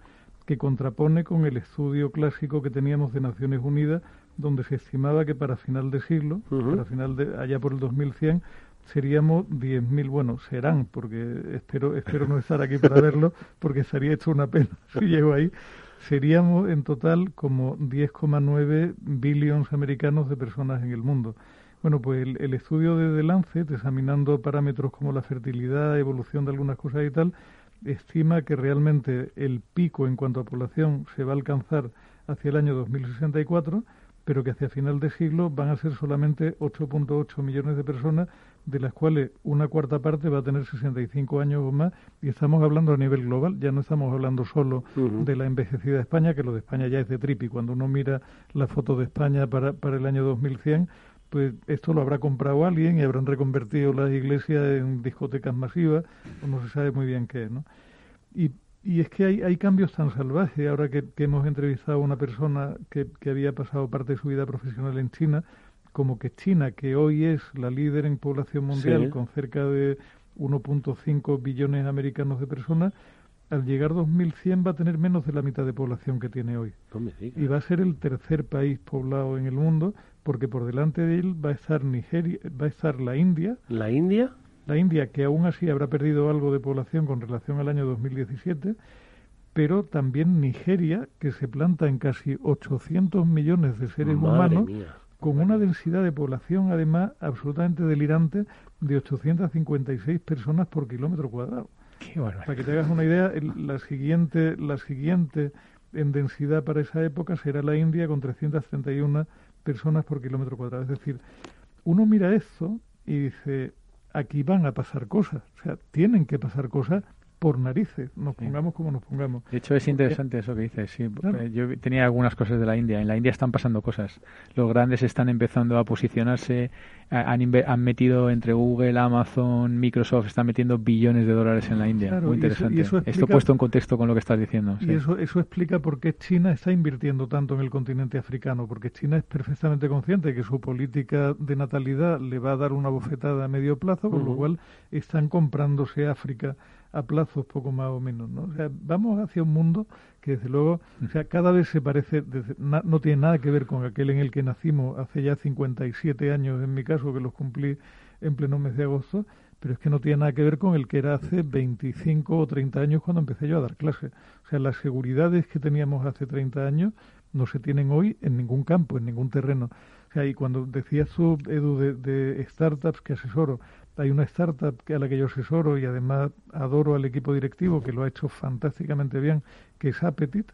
que contrapone con el estudio clásico que teníamos de Naciones Unidas, donde se estimaba que para final de siglo, para final de allá por el 2100, seríamos 10.000, bueno, serán, porque espero, espero no estar aquí para verlo, porque estaría hecho una pena si llego ahí, seríamos en total como 10,9 billones americanos de personas en el mundo. Bueno, pues el, estudio de The Lancet, examinando parámetros como la fertilidad, evolución de algunas cosas y tal, estima que realmente el pico en cuanto a población se va a alcanzar hacia el año 2064, pero que hacia final de siglo van a ser solamente 8.8 millones de personas, de las cuales una cuarta parte va a tener 65 años o más, y estamos hablando a nivel global, ya no estamos hablando solo de la envejecida España, que lo de España ya es de tripi, cuando uno mira la foto de España para, para el año 2100, pues esto lo habrá comprado alguien y habrán reconvertido las iglesias en discotecas masivas, o no se sabe muy bien qué, ¿no? Y, y es que hay, hay cambios tan salvajes, ahora que, hemos entrevistado a una persona que, que había pasado parte de su vida profesional en China, como que China, que hoy es la líder en población mundial con cerca de 1.5 billones americanos de personas, al llegar 2100 va a tener menos de la mitad de población que tiene hoy. y va a ser el tercer país poblado en el mundo porque por delante de él va a estar Nigeria, va a estar la India. ¿La India? La India, que aún así habrá perdido algo de población con relación al año 2017, pero también Nigeria, que se planta en casi 800 millones de seres humanos, con una densidad de población además absolutamente delirante de 856 personas por kilómetro cuadrado. Para que te hagas una idea, la siguiente, la siguiente en densidad para esa época será la India con 331 personas por kilómetro cuadrado. Es decir, uno mira esto y dice, aquí van a pasar cosas, o sea, tienen que pasar cosas por narices, nos pongamos como nos pongamos. De hecho, es interesante eso que dices. Sí. Yo tenía algunas cosas de la India. En la India están pasando cosas. Los grandes están empezando a posicionarse. Han, han metido entre Google, Amazon, Microsoft, están metiendo billones de dólares en la India. Muy interesante. Esto puesto en contexto con lo que estás diciendo. Y eso, eso explica por qué China está invirtiendo tanto en el continente africano. Porque China es perfectamente consciente que su política de natalidad le va a dar una bofetada a medio plazo, con lo cual están comprándose África a plazos poco más o menos, ¿no? O sea, vamos hacia un mundo que desde luego, o sea, cada vez se parece, no tiene nada que ver con aquel en el que nacimos hace ya 57 años, en mi caso, que los cumplí en pleno mes de agosto, pero es que no tiene nada que ver con el que era hace 25 o 30 años cuando empecé yo a dar clases. O sea, las seguridades que teníamos hace 30 años no se tienen hoy en ningún campo, en ningún terreno. O sea, y cuando decías tú, Edu, de, de startups que asesoro, hay una startup a la que yo asesoro y además adoro al equipo directivo que lo ha hecho fantásticamente bien, que es Appetit,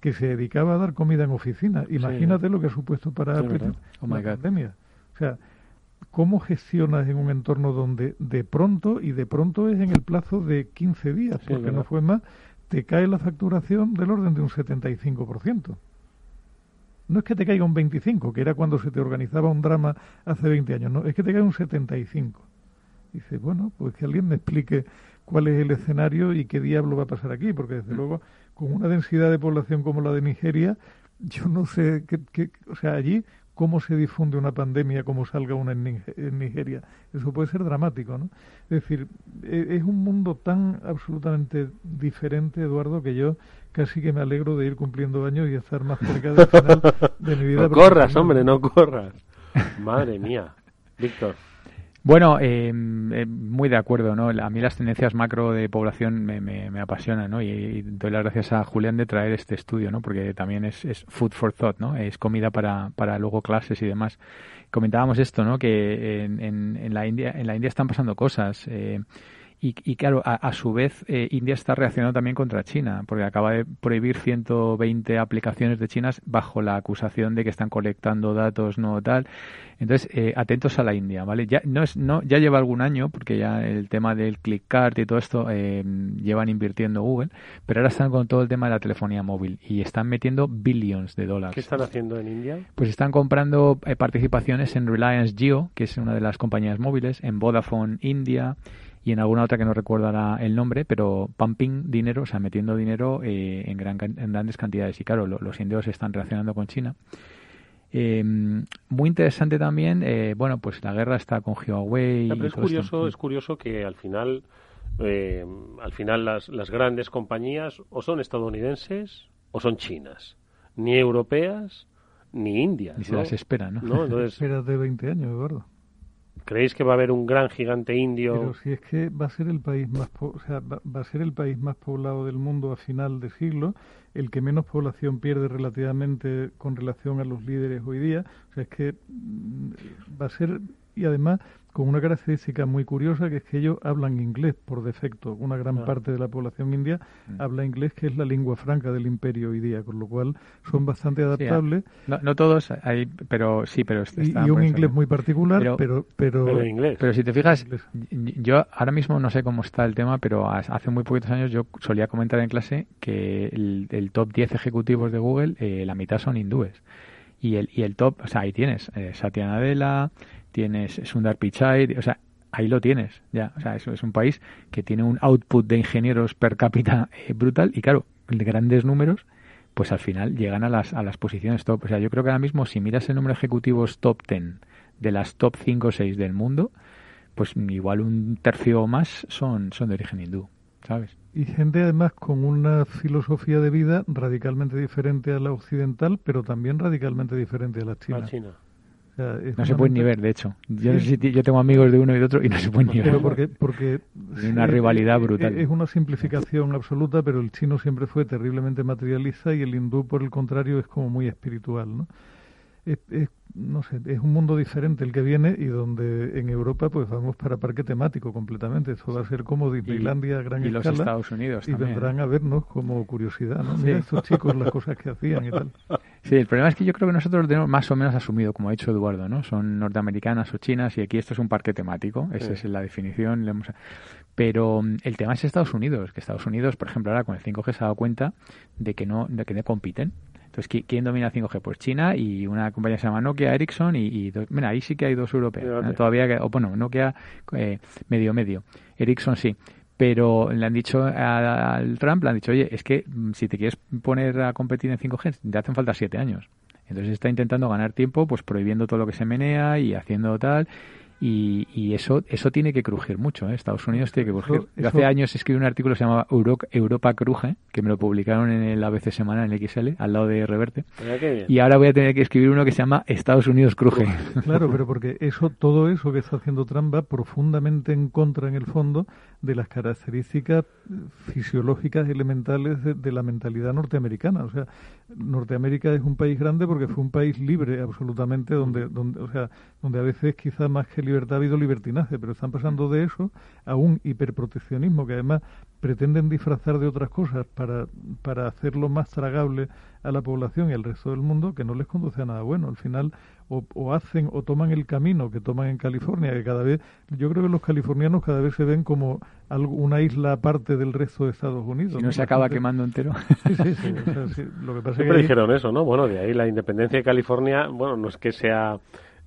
que se dedicaba a dar comida en oficina. Imagínate lo que ha supuesto para Appetit oh la pandemia. O sea, ¿cómo gestionas en un entorno donde de pronto, y de pronto es en el plazo de 15 días, porque no fue más, te cae la facturación del orden de un 75%? No es que te caiga un 25, que era cuando se te organizaba un drama hace 20 años, no, es que te cae un 75. Dice, bueno, pues que alguien me explique cuál es el escenario y qué diablo va a pasar aquí, porque desde luego, con una densidad de población como la de Nigeria, yo no sé, qué, o sea, allí, cómo se difunde una pandemia como salga una en, Nigeria. Eso puede ser dramático, ¿no? Es decir, e, es un mundo tan absolutamente diferente, Eduardo, que yo casi que me alegro de ir cumpliendo años y estar más cerca del final de mi vida. No corras, hombre, no corras. Madre mía. Víctor. Bueno, eh, eh, muy de acuerdo, ¿no? A mí las tendencias macro de población me, me, apasionan, ¿no? Y, doy las gracias a Julián de traer este estudio, ¿no? Porque también es, es food for thought, ¿no? Es comida para, para luego clases y demás. Comentábamos esto, ¿no? Que en, en, la India en la India están pasando cosas. Eh, y, y, claro, a, su vez, eh, India está reaccionando también contra China, porque acaba de prohibir 120 aplicaciones de chinas bajo la acusación de que están colectando datos no tal. Entonces, eh, atentos a la India, ¿vale? Ya no es, no, ya lleva algún año, porque ya el tema del click card y todo esto eh, llevan invirtiendo Google, pero ahora están con todo el tema de la telefonía móvil y están metiendo billions de dólares. ¿Qué están haciendo en India? Pues están comprando participaciones en Reliance Jio, que es una de las compañías móviles, en Vodafone India y en alguna otra que no recuerda el nombre, pero pumping dinero, o sea, metiendo dinero eh, en, gran, en grandes cantidades. Y claro, los indios están relacionando con China. Eh, muy interesante también, eh, bueno, pues la guerra está con Huawei. es curioso, es curioso que al final, al final las, las grandes compañías o son estadounidenses o son chinas, ni europeas ni indias. Ni se las espera, ¿no? ¿no? Entonces... de 20 años, Eduardo. ¿Creéis que va a haber un gran gigante indio? Pero si es que va a ser el país más, o sea, va, a ser el país más poblado del mundo a final de siglo, el que menos población pierde relativamente con relación a los líderes hoy día. O sea, es que mm, va a ser y además con una característica muy curiosa que es que ellos hablan inglés por defecto. Una gran parte de la población india mm. habla inglés, que es la lengua franca del imperio hoy día, con lo cual son bastante adaptables. no, todos, hay, pero sí, pero y, y un inglés muy particular, pero pero, pero, pero si te fijas, yo ahora mismo no sé cómo está el tema, pero hace muy poquitos años yo solía comentar en clase que el, top 10 ejecutivos de Google, eh, la mitad son hindúes. Y el, y el top, o sea, ahí tienes eh, Satya Nadella, tienes Sundar Pichai, o sea, ahí lo tienes, ya, o sea, eso es un país que tiene un output de ingenieros per cápita eh, brutal y claro, de grandes números, pues al final llegan a las, a las posiciones top. O sea, yo creo que ahora mismo si miras el número de ejecutivos top 10 de las top 5 o 6 del mundo, pues igual un tercio o más son, son de origen hindú, ¿sabes? Y gente además con una filosofía de vida radicalmente diferente a la occidental, pero también radicalmente diferente a la china. La china no se puede ni ver, de hecho. Yo, yo tengo amigos de uno y de otro y no se puede ni ver. Porque, porque una rivalidad brutal. Es una simplificación absoluta, pero el chino siempre fue terriblemente materialista y el hindú, por el contrario, es como muy espiritual, ¿no? Es, no sé, es un mundo diferente el que viene y donde en Europa pues vamos para parque temático completamente. Eso va a ser como Disneylandia a gran y escala. los Estados Unidos Y vendrán a vernos como curiosidad, ¿no? Mira estos chicos las cosas que hacían y tal. Sí, el problema es que yo creo que nosotros lo tenemos más o menos asumido, como ha dicho Eduardo, ¿no? Son norteamericanas o chinas y aquí esto es un parque temático, esa es la definición. Pero mm, el tema es Estados Unidos, que Estados Unidos, por ejemplo, ahora con el 5G se ha dado cuenta de que no, de que no compiten. Entonces, ¿quién domina el 5G? Pues China y una compañía que se llama Nokia, Ericsson y, dos, mira, ahí sí que hay dos europeos. Todavía, que, o bueno, Nokia eh, medio medio, Ericsson sí pero le han dicho al Trump, le han dicho, oye, es que mm, si te quieres poner a competir en 5G, te hacen falta siete años. Entonces está intentando ganar tiempo, pues prohibiendo todo lo que se menea y haciendo tal. Y, y, eso eso tiene que crujir mucho. ¿eh? Estados Unidos tiene que crujir. Hace años escribí un artículo que se llamaba Europa Cruje, que me lo publicaron en el ABC Semana, en el XL, al lado de Reverte. Y ahora voy a tener que escribir uno que se llama Estados Unidos Cruje. Claro, pero porque eso todo eso que está haciendo Trump va profundamente en contra, en el fondo, de las características fisiológicas elementales de, la mentalidad norteamericana. O sea, Norteamérica es un país grande porque fue un país libre absolutamente, donde, donde, o sea, donde a veces quizás más que libertad ha habido libertinaje, pero están pasando de eso a un hiperproteccionismo que además pretenden disfrazar de otras cosas para, para hacerlo más tragable a la población y al resto del mundo que no les conduce a nada bueno. Al final o, hacen o toman el camino que toman en California, que cada vez, yo creo que los californianos cada vez se ven como algo, una isla aparte del resto de Estados Unidos. Si no, se acaba quemando entero. Sí, sí, sí. lo que pasa Siempre que dijeron eso, ¿no? Bueno, de ahí la independencia de California, bueno, no es que sea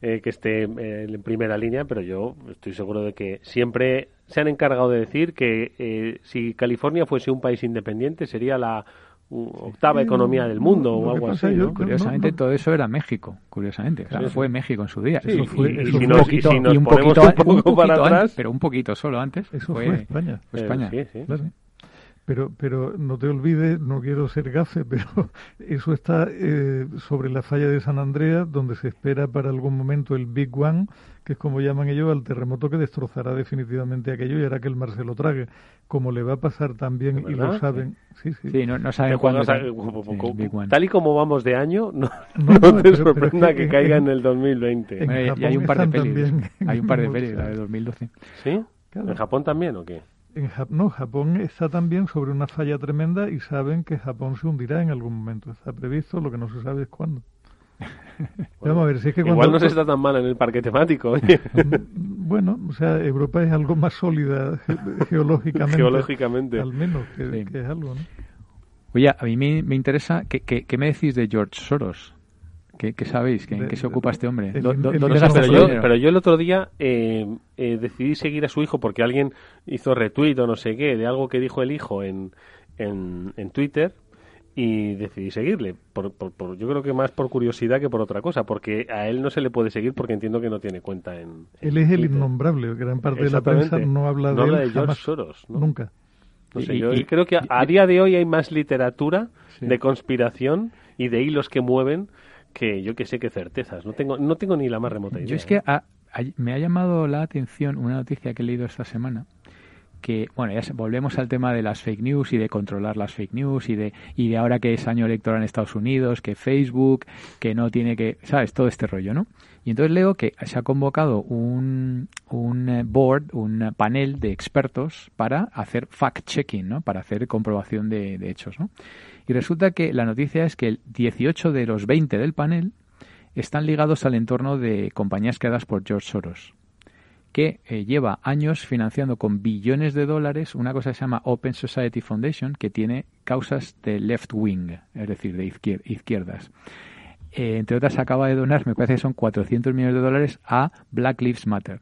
eh, que esté eh, en primera línea, pero yo estoy seguro de que siempre se han encargado de decir que eh, si California fuese un país independiente sería la octava economía del mundo o algo así. Curiosamente, todo eso era México, curiosamente. fue México en su día. eso fue, y, si nos, un poquito, un poco para atrás, pero un poquito solo antes. Eso fue, España. Fue España. sí, sí. Pero, pero no te olvides, no quiero ser gafe, pero eso está eh, sobre la falla de San Andreas, donde se espera para algún momento el Big One, que es como llaman ellos al terremoto que destrozará definitivamente aquello y hará que el mar se lo trague. Como le va a pasar también, y lo saben. Sí, sí. sí no, saben cuándo. Tal y como vamos de año, no, no, te sorprenda que, caiga en, el 2020. y hay un par de pelis. Hay un par de pelis, la de 2012. ¿Sí? ¿En Japón también o qué? En no, Japón está también sobre una falla tremenda y saben que Japón se hundirá en algún momento. Está previsto, lo que no se sabe es cuándo. Vamos a ver, si es que Igual no se está tan mal en el parque temático. bueno, o sea, Europa es algo más sólida geológicamente. geológicamente. Al menos que, es algo, ¿no? Oye, a mí me, interesa, ¿qué, qué, me decís de George Soros? ¿Qué, sabéis? ¿En qué se ocupa este hombre? ¿Dónde pero, yo, pero yo el otro día eh, eh, decidí seguir a su hijo porque alguien hizo retweet o no sé qué de algo que dijo el hijo en, en, en Twitter y decidí seguirle. Por, por, yo creo que más por curiosidad que por otra cosa, porque a él no se le puede seguir porque entiendo que no tiene cuenta en. Él es el innombrable, gran parte de la prensa no habla de, él George Soros. Nunca. No sé, yo creo que a, día de hoy hay más literatura de conspiración y de hilos que mueven que yo que sé qué certezas. No tengo, no tengo ni la más remota idea. Yo es que ¿eh? me ha llamado la atención una noticia que he leído esta semana que, bueno, ya volvemos al tema de las fake news y de controlar las fake news y de, y de ahora que es año electoral en Estados Unidos, que Facebook, que no tiene que, ¿sabes? Todo este rollo, ¿no? Y entonces leo que se ha convocado un, un eh, board, un panel de expertos para hacer fact-checking, ¿no? Para hacer comprobación de, de hechos, ¿no? Y resulta que la noticia es que el 18 de los 20 del panel están ligados al entorno de compañías creadas por George Soros que eh, lleva años financiando con billones de dólares una cosa que se llama Open Society Foundation, que tiene causas de left wing, es decir, de izquierdas. Eh, entre otras, acaba de donar, me parece que son 400 millones de dólares a Black Lives Matter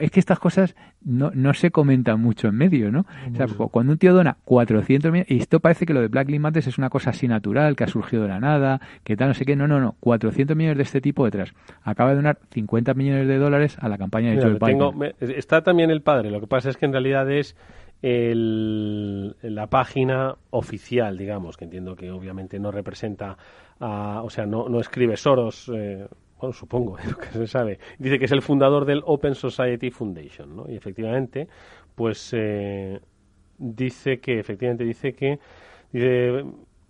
es que estas cosas no, no se comentan mucho en medio, ¿no? O sea, cuando un tío dona 400 millones, y esto parece que lo de Black Lives Matter es una cosa así natural, que ha surgido de la nada, que tal, no sé qué, no, no, no, 400 millones de este tipo detrás. Acaba de donar 50 millones de dólares a la campaña de Joe Biden. está también el padre, lo que pasa es que en realidad es el, la página oficial, digamos, que entiendo que obviamente no representa, a, o sea, no, no escribe Soros, eh, bueno, supongo, que se sabe, dice que es el fundador del Open Society Foundation, ¿no? Y efectivamente, pues eh, dice que, efectivamente dice que, dice,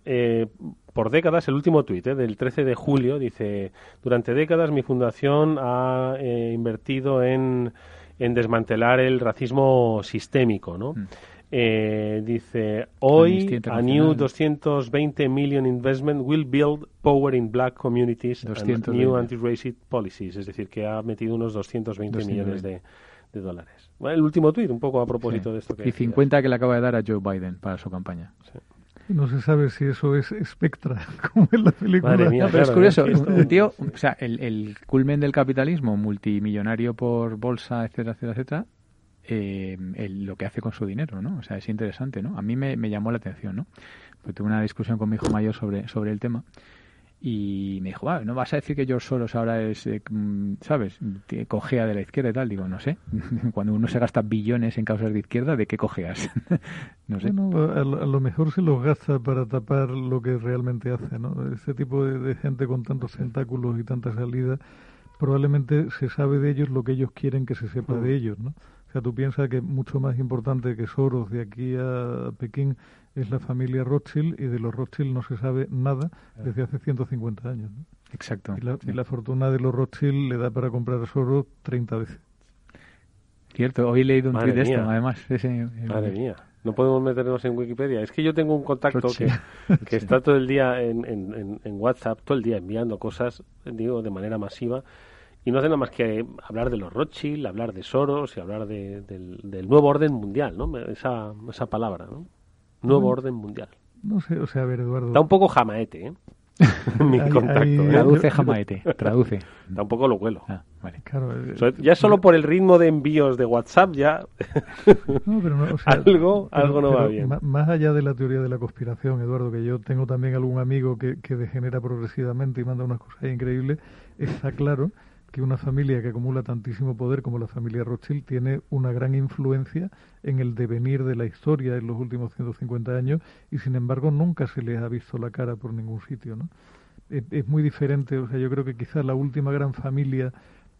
eh, por décadas, el último tuit eh, del 13 de julio, dice, durante décadas mi fundación ha invertido en, en desmantelar el racismo sistémico, ¿no? Mm. Eh, dice, hoy a new 220 million investment will build power in black communities and new anti-racist policies. Es decir, que ha metido unos 220, millones de, dólares. el último tuit, un poco a propósito de esto. Que y 50 que le acaba de dar a Joe Biden para su campaña. No se sabe si eso es Spectra, como en la película. pero es curioso, un tío, o sea, el, el culmen del capitalismo, multimillonario por bolsa, etcétera, etcétera, etcétera, eh, lo que hace con su dinero, ¿no? O sea, es interesante, ¿no? A mí me, llamó la atención, ¿no? Pues tuve una discusión con mi hijo mayor sobre, sobre el tema y me dijo, ah, ¿no vas a decir que George Soros ahora es, eh, mm, ¿sabes? Cogea de la izquierda y tal. Digo, no sé. Cuando uno se gasta billones en causas de izquierda, ¿de qué cojeas? no sé. Bueno, a, lo mejor se los gasta para tapar lo que realmente hace, ¿no? Ese tipo de, de gente con tantos tentáculos y tanta salida, probablemente se sabe de ellos lo que ellos quieren que se sepa de ellos, ¿no? O sea, tú piensas que mucho más importante que Soros de aquí a Pekín es la familia Rothschild y de los Rothschild no se sabe nada desde hace 150 años. ¿no? Exacto. Y la, fortuna de los Rothschild le da para comprar a Soros 30 veces. Cierto, hoy he leído un tweet de esto, además. Madre mía. No podemos meternos en Wikipedia. Es que yo tengo un contacto que, que, está todo el día en, en, en, WhatsApp, todo el día enviando cosas, digo, de manera masiva y no hace nada más que hablar de los Rothschild, hablar de Soros y hablar de, del, nuevo orden mundial, ¿no? Esa, esa palabra, ¿no? Nuevo orden mundial. No sé, o sea, a ver, Eduardo. Está un poco jamaete, ¿eh? Mi contacto. ¿eh? Traduce jamaete, traduce. Está un poco lo vuelo. Ah, vale. Claro, eh, ya solo por el ritmo de envíos de WhatsApp ya no, pero no, o sea, algo, algo no va bien. Más allá de la teoría de la conspiración, Eduardo, que yo tengo también algún amigo que, que degenera progresivamente y manda unas cosas increíbles, está claro que una familia que acumula tantísimo poder como la familia Rothschild tiene una gran influencia en el devenir de la historia en los últimos 150 años y sin embargo nunca se les ha visto la cara por ningún sitio, ¿no? Es, muy diferente, o sea, yo creo que quizás la última gran familia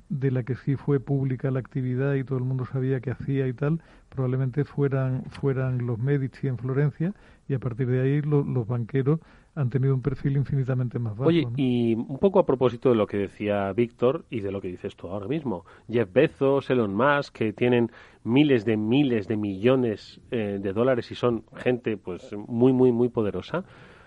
de la que sí fue pública la actividad y todo el mundo sabía qué hacía y tal, probablemente fueran, fueran los Medici en Florencia y a partir de ahí los banqueros han tenido un perfil infinitamente más bajo. Oye, y un poco a propósito de lo que decía Víctor y de lo que dices tú ahora mismo, Jeff Bezos, Elon Musk, que tienen miles de miles de millones eh, de dólares y son gente pues muy muy muy poderosa.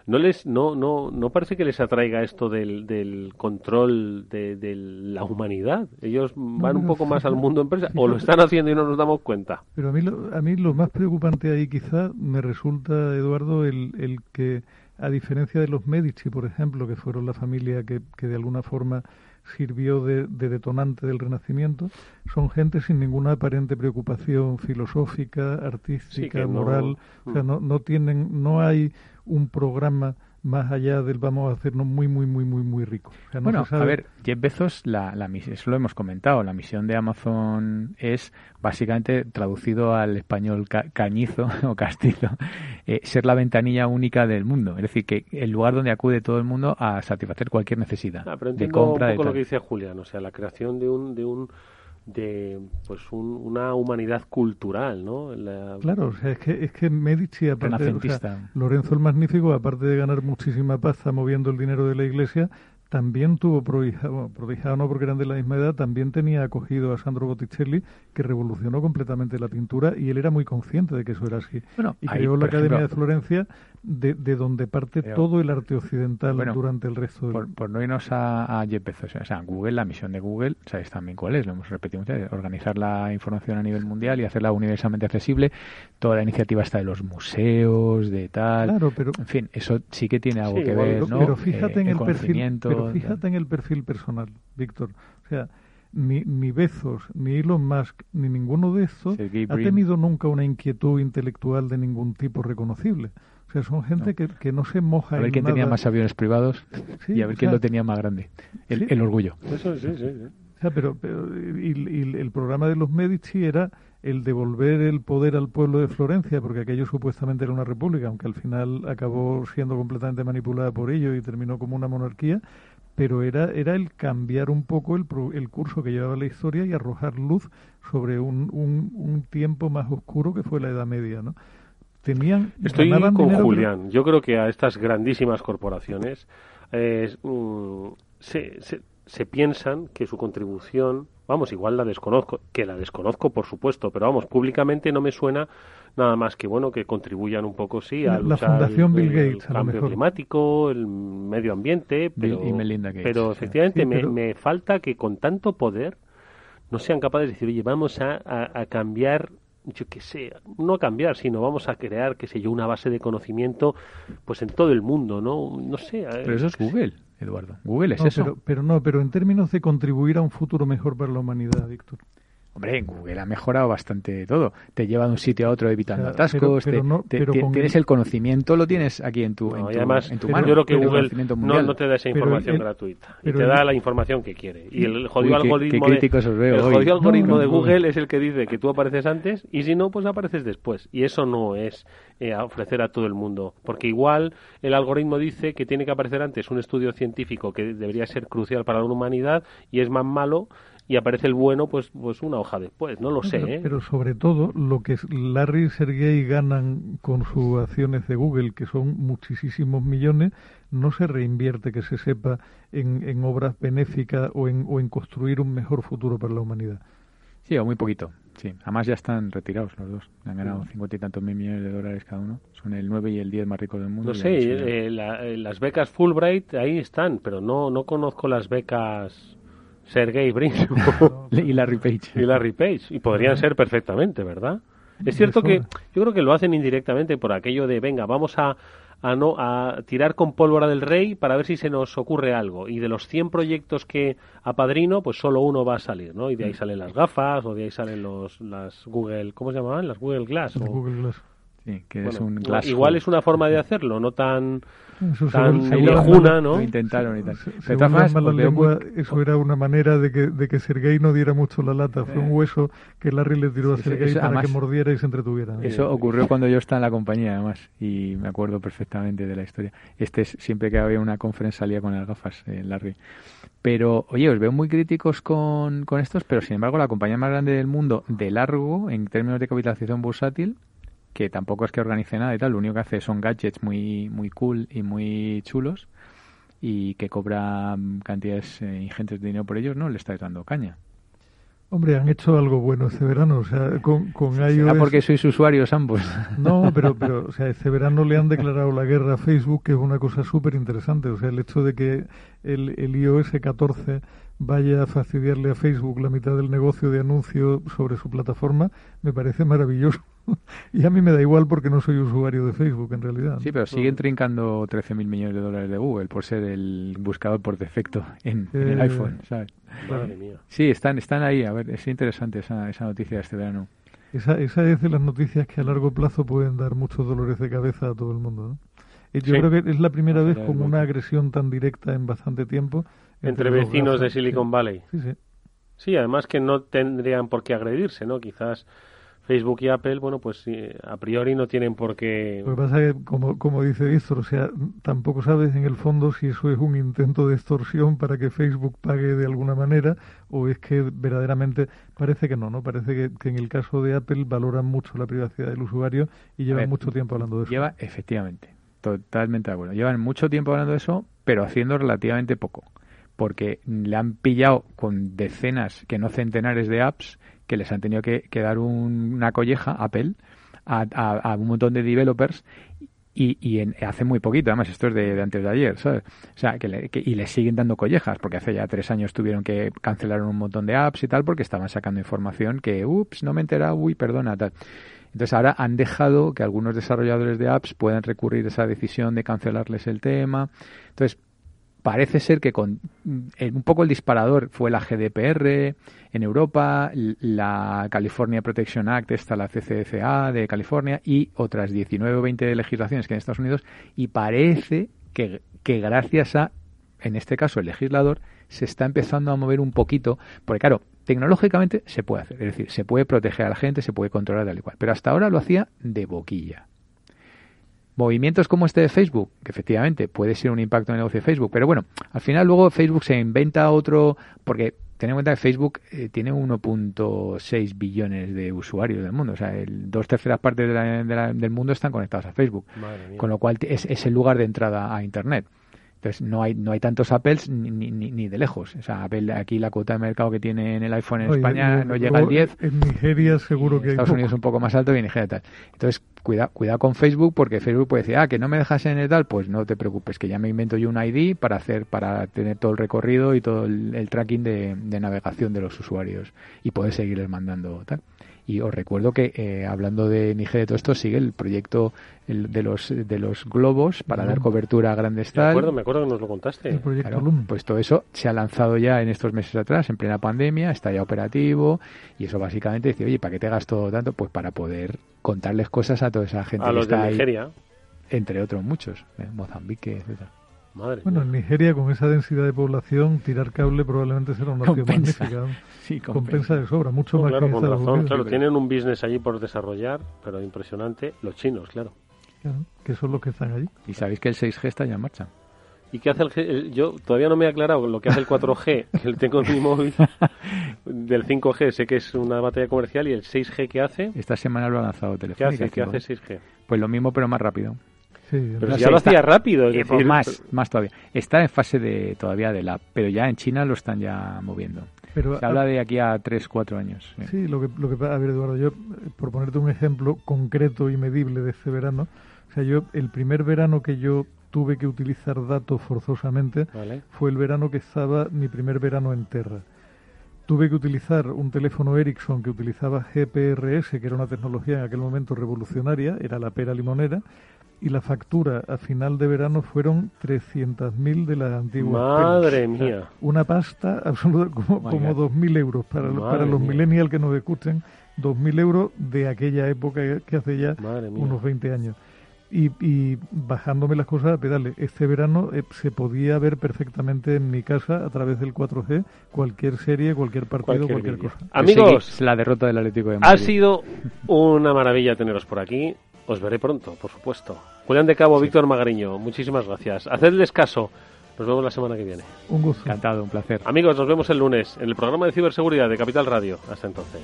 No les no no no parece que les atraiga esto del, del control de, la humanidad. Ellos van un poco más al mundo empresa o lo están haciendo y no nos damos cuenta. Pero a mí lo, a mí lo más preocupante ahí quizá me resulta Eduardo el, el que a diferencia de los Medici, por ejemplo, que fueron la familia que, que de alguna forma sirvió de, detonante del Renacimiento, son gente sin ninguna aparente preocupación filosófica, artística, moral. O sea, no, no tienen, no hay un programa más allá del vamos a hacernos muy, muy, muy, muy, muy ricos. bueno, a ver, Jeff Bezos, la, la, eso lo hemos comentado, la misión de Amazon es básicamente traducido al español cañizo o castizo, eh, ser la ventanilla única del mundo. Es decir, que el lugar donde acude todo el mundo a satisfacer cualquier necesidad ah, pero de compra. Un poco lo que dice Julián, o sea, la creación de un, de un de pues una humanidad cultural, ¿no? Claro, o sea, es que, es que Medici, aparte, Lorenzo el Magnífico, aparte de ganar muchísima pasta moviendo el dinero de la Iglesia, también tuvo prohijado, prohijado no porque eran de la misma edad, también tenía acogido a Sandro Botticelli, que revolucionó completamente la pintura y él era muy consciente de que eso era así. y creó la Academia de Florencia, de, de donde parte todo el arte occidental durante el resto del... Por, por no irnos a, a Jeff o sea, Google, la misión de Google, ¿sabes también cuál es? Lo hemos repetido muchas veces, organizar la información a nivel mundial y hacerla universalmente accesible. Toda la iniciativa está de los museos, de tal... Claro, pero... En fin, eso sí que tiene algo que ver, ¿no? Pero fíjate en eh, el, perfil... Pero fíjate en el perfil personal, Víctor. O sea, ni, ni Bezos, ni Elon Musk, ni ninguno de estos ha tenido nunca una inquietud intelectual de ningún tipo reconocible. O sea, son gente Que, que, no se moja A ver quién tenía más aviones privados y a ver quién lo tenía más grande. El, orgullo. Eso sí, sí. O sea, pero, y, el programa de los Medici era el devolver el poder al pueblo de Florencia, porque aquello supuestamente era una república, aunque al final acabó siendo completamente manipulada por ello y terminó como una monarquía, pero era, era el cambiar un poco el, el curso que llevaba la historia y arrojar luz sobre un, un, un tiempo más oscuro que fue la Edad Media, ¿no? Tenían Estoy con Julián. Yo creo que a estas grandísimas corporaciones mm, se, se, piensan que su contribución, vamos, igual la desconozco, que la desconozco por supuesto, pero vamos, públicamente no me suena nada más que bueno que contribuyan un poco sí a la, Fundación Bill Gates, el cambio climático, el medio ambiente, pero, pero efectivamente me, me falta que con tanto poder no sean capaces de decir, oye, vamos a, a cambiar yo qué sé, no cambiar, sino vamos a crear, qué sé yo, una base de conocimiento pues en todo el mundo, ¿no? No sé. Pero eso es Google, Eduardo. Google es eso. Pero, pero no, pero en términos de contribuir a un futuro mejor para la humanidad, Víctor. Hombre, en Google ha mejorado bastante todo. Te lleva de un sitio a otro evitando atascos. Tienes el conocimiento, lo tienes aquí en tu, en además, mano. Yo creo que Google no, te da esa información gratuita. y te da la información que quiere. Y el jodido algoritmo, de, el jodido algoritmo de Google es el que dice que tú apareces antes y si no, pues apareces después. Y eso no es eh, ofrecer a todo el mundo. Porque igual el algoritmo dice que tiene que aparecer antes un estudio científico que debería ser crucial para la humanidad y es más malo y aparece el bueno pues pues una hoja después, no lo sé. ¿eh? Pero, sobre todo lo que Larry y Sergey ganan con sus acciones de Google, que son muchísimos millones, no se reinvierte, que se sepa, en, en obras benéficas o en, o en construir un mejor futuro para la humanidad. Sí, o muy poquito. Sí, además ya están retirados los dos. Han ganado cincuenta y tantos mil millones de dólares cada uno. Son el 9 y el 10 más ricos del mundo. No sé, eh, eh, las becas Fulbright ahí están, pero no, no conozco las becas Sergey Brin y Larry Page. Y Larry Page. Y podrían ser perfectamente, ¿verdad? Es cierto que yo creo que lo hacen indirectamente por aquello de, venga, vamos a, a, no, a tirar con pólvora del rey para ver si se nos ocurre algo. Y de los 100 proyectos que apadrino, pues solo uno va a salir, ¿no? Y de ahí salen las gafas, o de ahí salen los, las Google, ¿cómo se llamaban? Las Google Glass. Google Glass. Sí, que es un glass igual es una forma de hacerlo, no tan eso tan lejuna, ¿no? Lo intentaron y tal. eso era una manera de que, de que Sergei no diera mucho la lata. Fue un eh. hueso que Larry le tiró a Sergei para que mordiera y se entretuviera. Eso ocurrió cuando yo estaba en la compañía, además, y me acuerdo perfectamente de la historia. Este es, siempre que había una conferencia salía con las gafas, eh, Larry. Pero, oye, os veo muy críticos con, con estos, pero sin embargo la compañía más grande del mundo, de largo, en términos de capitalización bursátil, que tampoco es que organice nada y tal, lo único que hace son gadgets muy, muy cool y muy chulos y que cobra cantidades eh, ingentes de dinero por ellos, no le está dando caña. Hombre, han hecho algo bueno este verano, o sea, con, con iOS... porque sois usuarios ambos? No, pero, pero, o sea, este verano le han declarado la guerra a Facebook, que es una cosa súper interesante, o sea, el hecho de que el, el iOS 14 vaya a fastidiarle a Facebook la mitad del negocio de anuncio sobre su plataforma, me parece maravilloso. y a mí me da igual porque no soy usuario de Facebook en realidad. Sí, pero siguen trincando 13.000 millones de dólares de Google por ser el buscador por defecto en, el iPhone, ¿sabes? Sí, están, están ahí. A ver, es interesante esa, esa noticia de este verano. Esa, esa es de las noticias que a largo plazo pueden dar muchos dolores de cabeza a todo el mundo. ¿no? Yo creo que es la primera vez con una agresión tan directa en bastante tiempo. Entre, vecinos de Silicon Valley. Sí, sí. Sí, además que no tendrían por qué agredirse, ¿no? Quizás Facebook y Apple, bueno, pues a priori no tienen por qué... Lo que pasa es que, como, como dice Víctor, o sea, tampoco sabes en el fondo si eso es un intento de extorsión para que Facebook pague de alguna manera o es que verdaderamente parece que no, ¿no? Parece que, que en el caso de Apple valoran mucho la privacidad del usuario y llevan mucho tiempo hablando de eso. Lleva, efectivamente, totalmente de acuerdo. Llevan mucho tiempo hablando de eso, pero haciendo relativamente poco porque le han pillado con decenas, que no centenares de apps, que les han tenido que, dar una colleja, Apple, a, un montón de developers y, y hace muy poquito, además esto es de, antes de ayer, ¿sabes? O sea, que, y les siguen dando collejas, porque hace ya tres años tuvieron que cancelar un montón de apps y tal, porque estaban sacando información que, ups, no me he enterado, uy, perdona, tal. Entonces ahora han dejado que algunos desarrolladores de apps puedan recurrir a esa decisión de cancelarles el tema. Entonces, parece ser que con un poco el disparador fue la GDPR en Europa, la California Protection Act, esta la CCCA de California y otras 19 o 20 legislaciones que hay en Estados Unidos y parece que, que gracias a, en este caso, el legislador, se está empezando a mover un poquito, porque claro, tecnológicamente se puede hacer, es decir, se puede proteger a la gente, se puede controlar tal y cual, pero hasta ahora lo hacía de boquilla. Movimientos como este de Facebook, que efectivamente puede ser un impacto en el negocio de Facebook, pero bueno, al final luego Facebook se inventa otro, porque ten en cuenta que Facebook eh, tiene 1.6 billones de usuarios del mundo, o sea, el, dos terceras partes del mundo están conectados a Facebook, con lo cual es, es el lugar de entrada a Internet. Entonces no hay no hay tantos Apples ni, ni, ni, de lejos. O sea, Apple, aquí la cuota de mercado que tiene en el iPhone en España no llega al 10. En Nigeria seguro que Estados Unidos un poco más alto y en Nigeria tal. Entonces, cuida, cuidado con Facebook porque Facebook puede decir, ah, que no me dejas en el tal, pues no te preocupes, que ya me invento yo un ID para hacer para tener todo el recorrido y todo el, tracking de, de, navegación de los usuarios y puedes seguirles mandando tal. Y os recuerdo que eh, hablando de Nigeria y todo esto, sigue el proyecto de los de los globos para dar cobertura a grandes tal. Me acuerdo, me acuerdo que nos lo contaste. pues todo eso se ha lanzado ya en estos meses atrás, en plena pandemia, está ya operativo y eso básicamente dice, oye, ¿para qué te gasto tanto? Pues para poder contarles cosas a toda esa gente a que los está de Nigeria. entre otros muchos, ¿eh? Mozambique, etc. bueno, en Nigeria con esa densidad de población, tirar cable probablemente será una opción magnífica. Sí, compensa. de sobra, mucho más claro, que con razón, claro, tienen un business allí por desarrollar, pero impresionante. Los chinos, claro. Claro, que son los que están allí. Y sabéis que el 6G está ya en marcha. ¿Y qué hace el, Yo todavía no me he aclarado lo que hace el 4G, que tengo en mi móvil. Del 5G sé que es una batalla comercial y el 6G ¿qué hace? Esta semana lo ha lanzado Telefónica. ¿Qué hace, ¿Qué hace 6G? Pues lo mismo pero más rápido. Sí, pero ya lo hacía rápido. Es eh, pues más, más todavía. Está en fase de todavía de la, pero ya en China lo están ya moviendo. Pero, Se habla de aquí a 3, 4 años. Sí, lo, que, lo que... A ver, Eduardo, yo, por ponerte un ejemplo concreto y medible de este verano, o sea, yo, el primer verano que yo tuve que utilizar datos forzosamente fue el verano que estaba mi primer verano en Terra. Tuve que utilizar un teléfono Ericsson que utilizaba GPRS, que era una tecnología en aquel momento revolucionaria, era la pera limonera, y la factura a final de verano fueron 300.000 de las antiguas. Madre mía. una pasta absoluta, como, como 2.000 euros. Para, para los millennials que nos escuchen, 2.000 euros de aquella época que hace ya unos 20 años. Y, y, bajándome las cosas a pedales. Este verano eh, se podía ver perfectamente en mi casa a través del 4G cualquier serie, cualquier partido, cualquier, cosa. Amigos, la derrota del Atlético de Madrid. Ha sido una maravilla teneros por aquí. Os veré pronto, por supuesto. Julián de Cabo, Víctor Magariño, muchísimas gracias. Hacedles caso. Nos vemos la semana que viene. Un gusto. Encantado, un placer. Amigos, nos vemos el lunes en el programa de ciberseguridad de Capital Radio. Hasta entonces.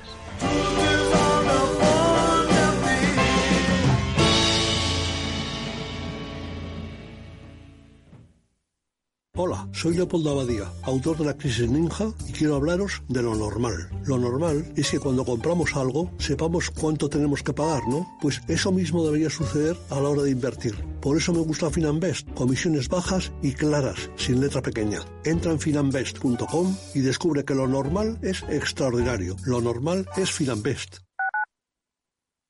Hola, soy Leopoldo Abadía, autor de La Crisis Ninja, y quiero hablaros de lo normal. Lo normal es que cuando compramos algo sepamos cuánto tenemos que pagar, ¿no? Pues eso mismo debería suceder a la hora de invertir. Por eso me gusta Finanbest, comisiones bajas y claras, sin letra pequeña. Entra en finanbest.com y descubre que lo normal es extraordinario. Lo normal es Finanbest.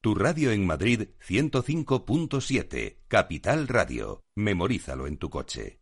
Tu radio en Madrid 105.7, Capital Radio. Memorízalo en tu coche.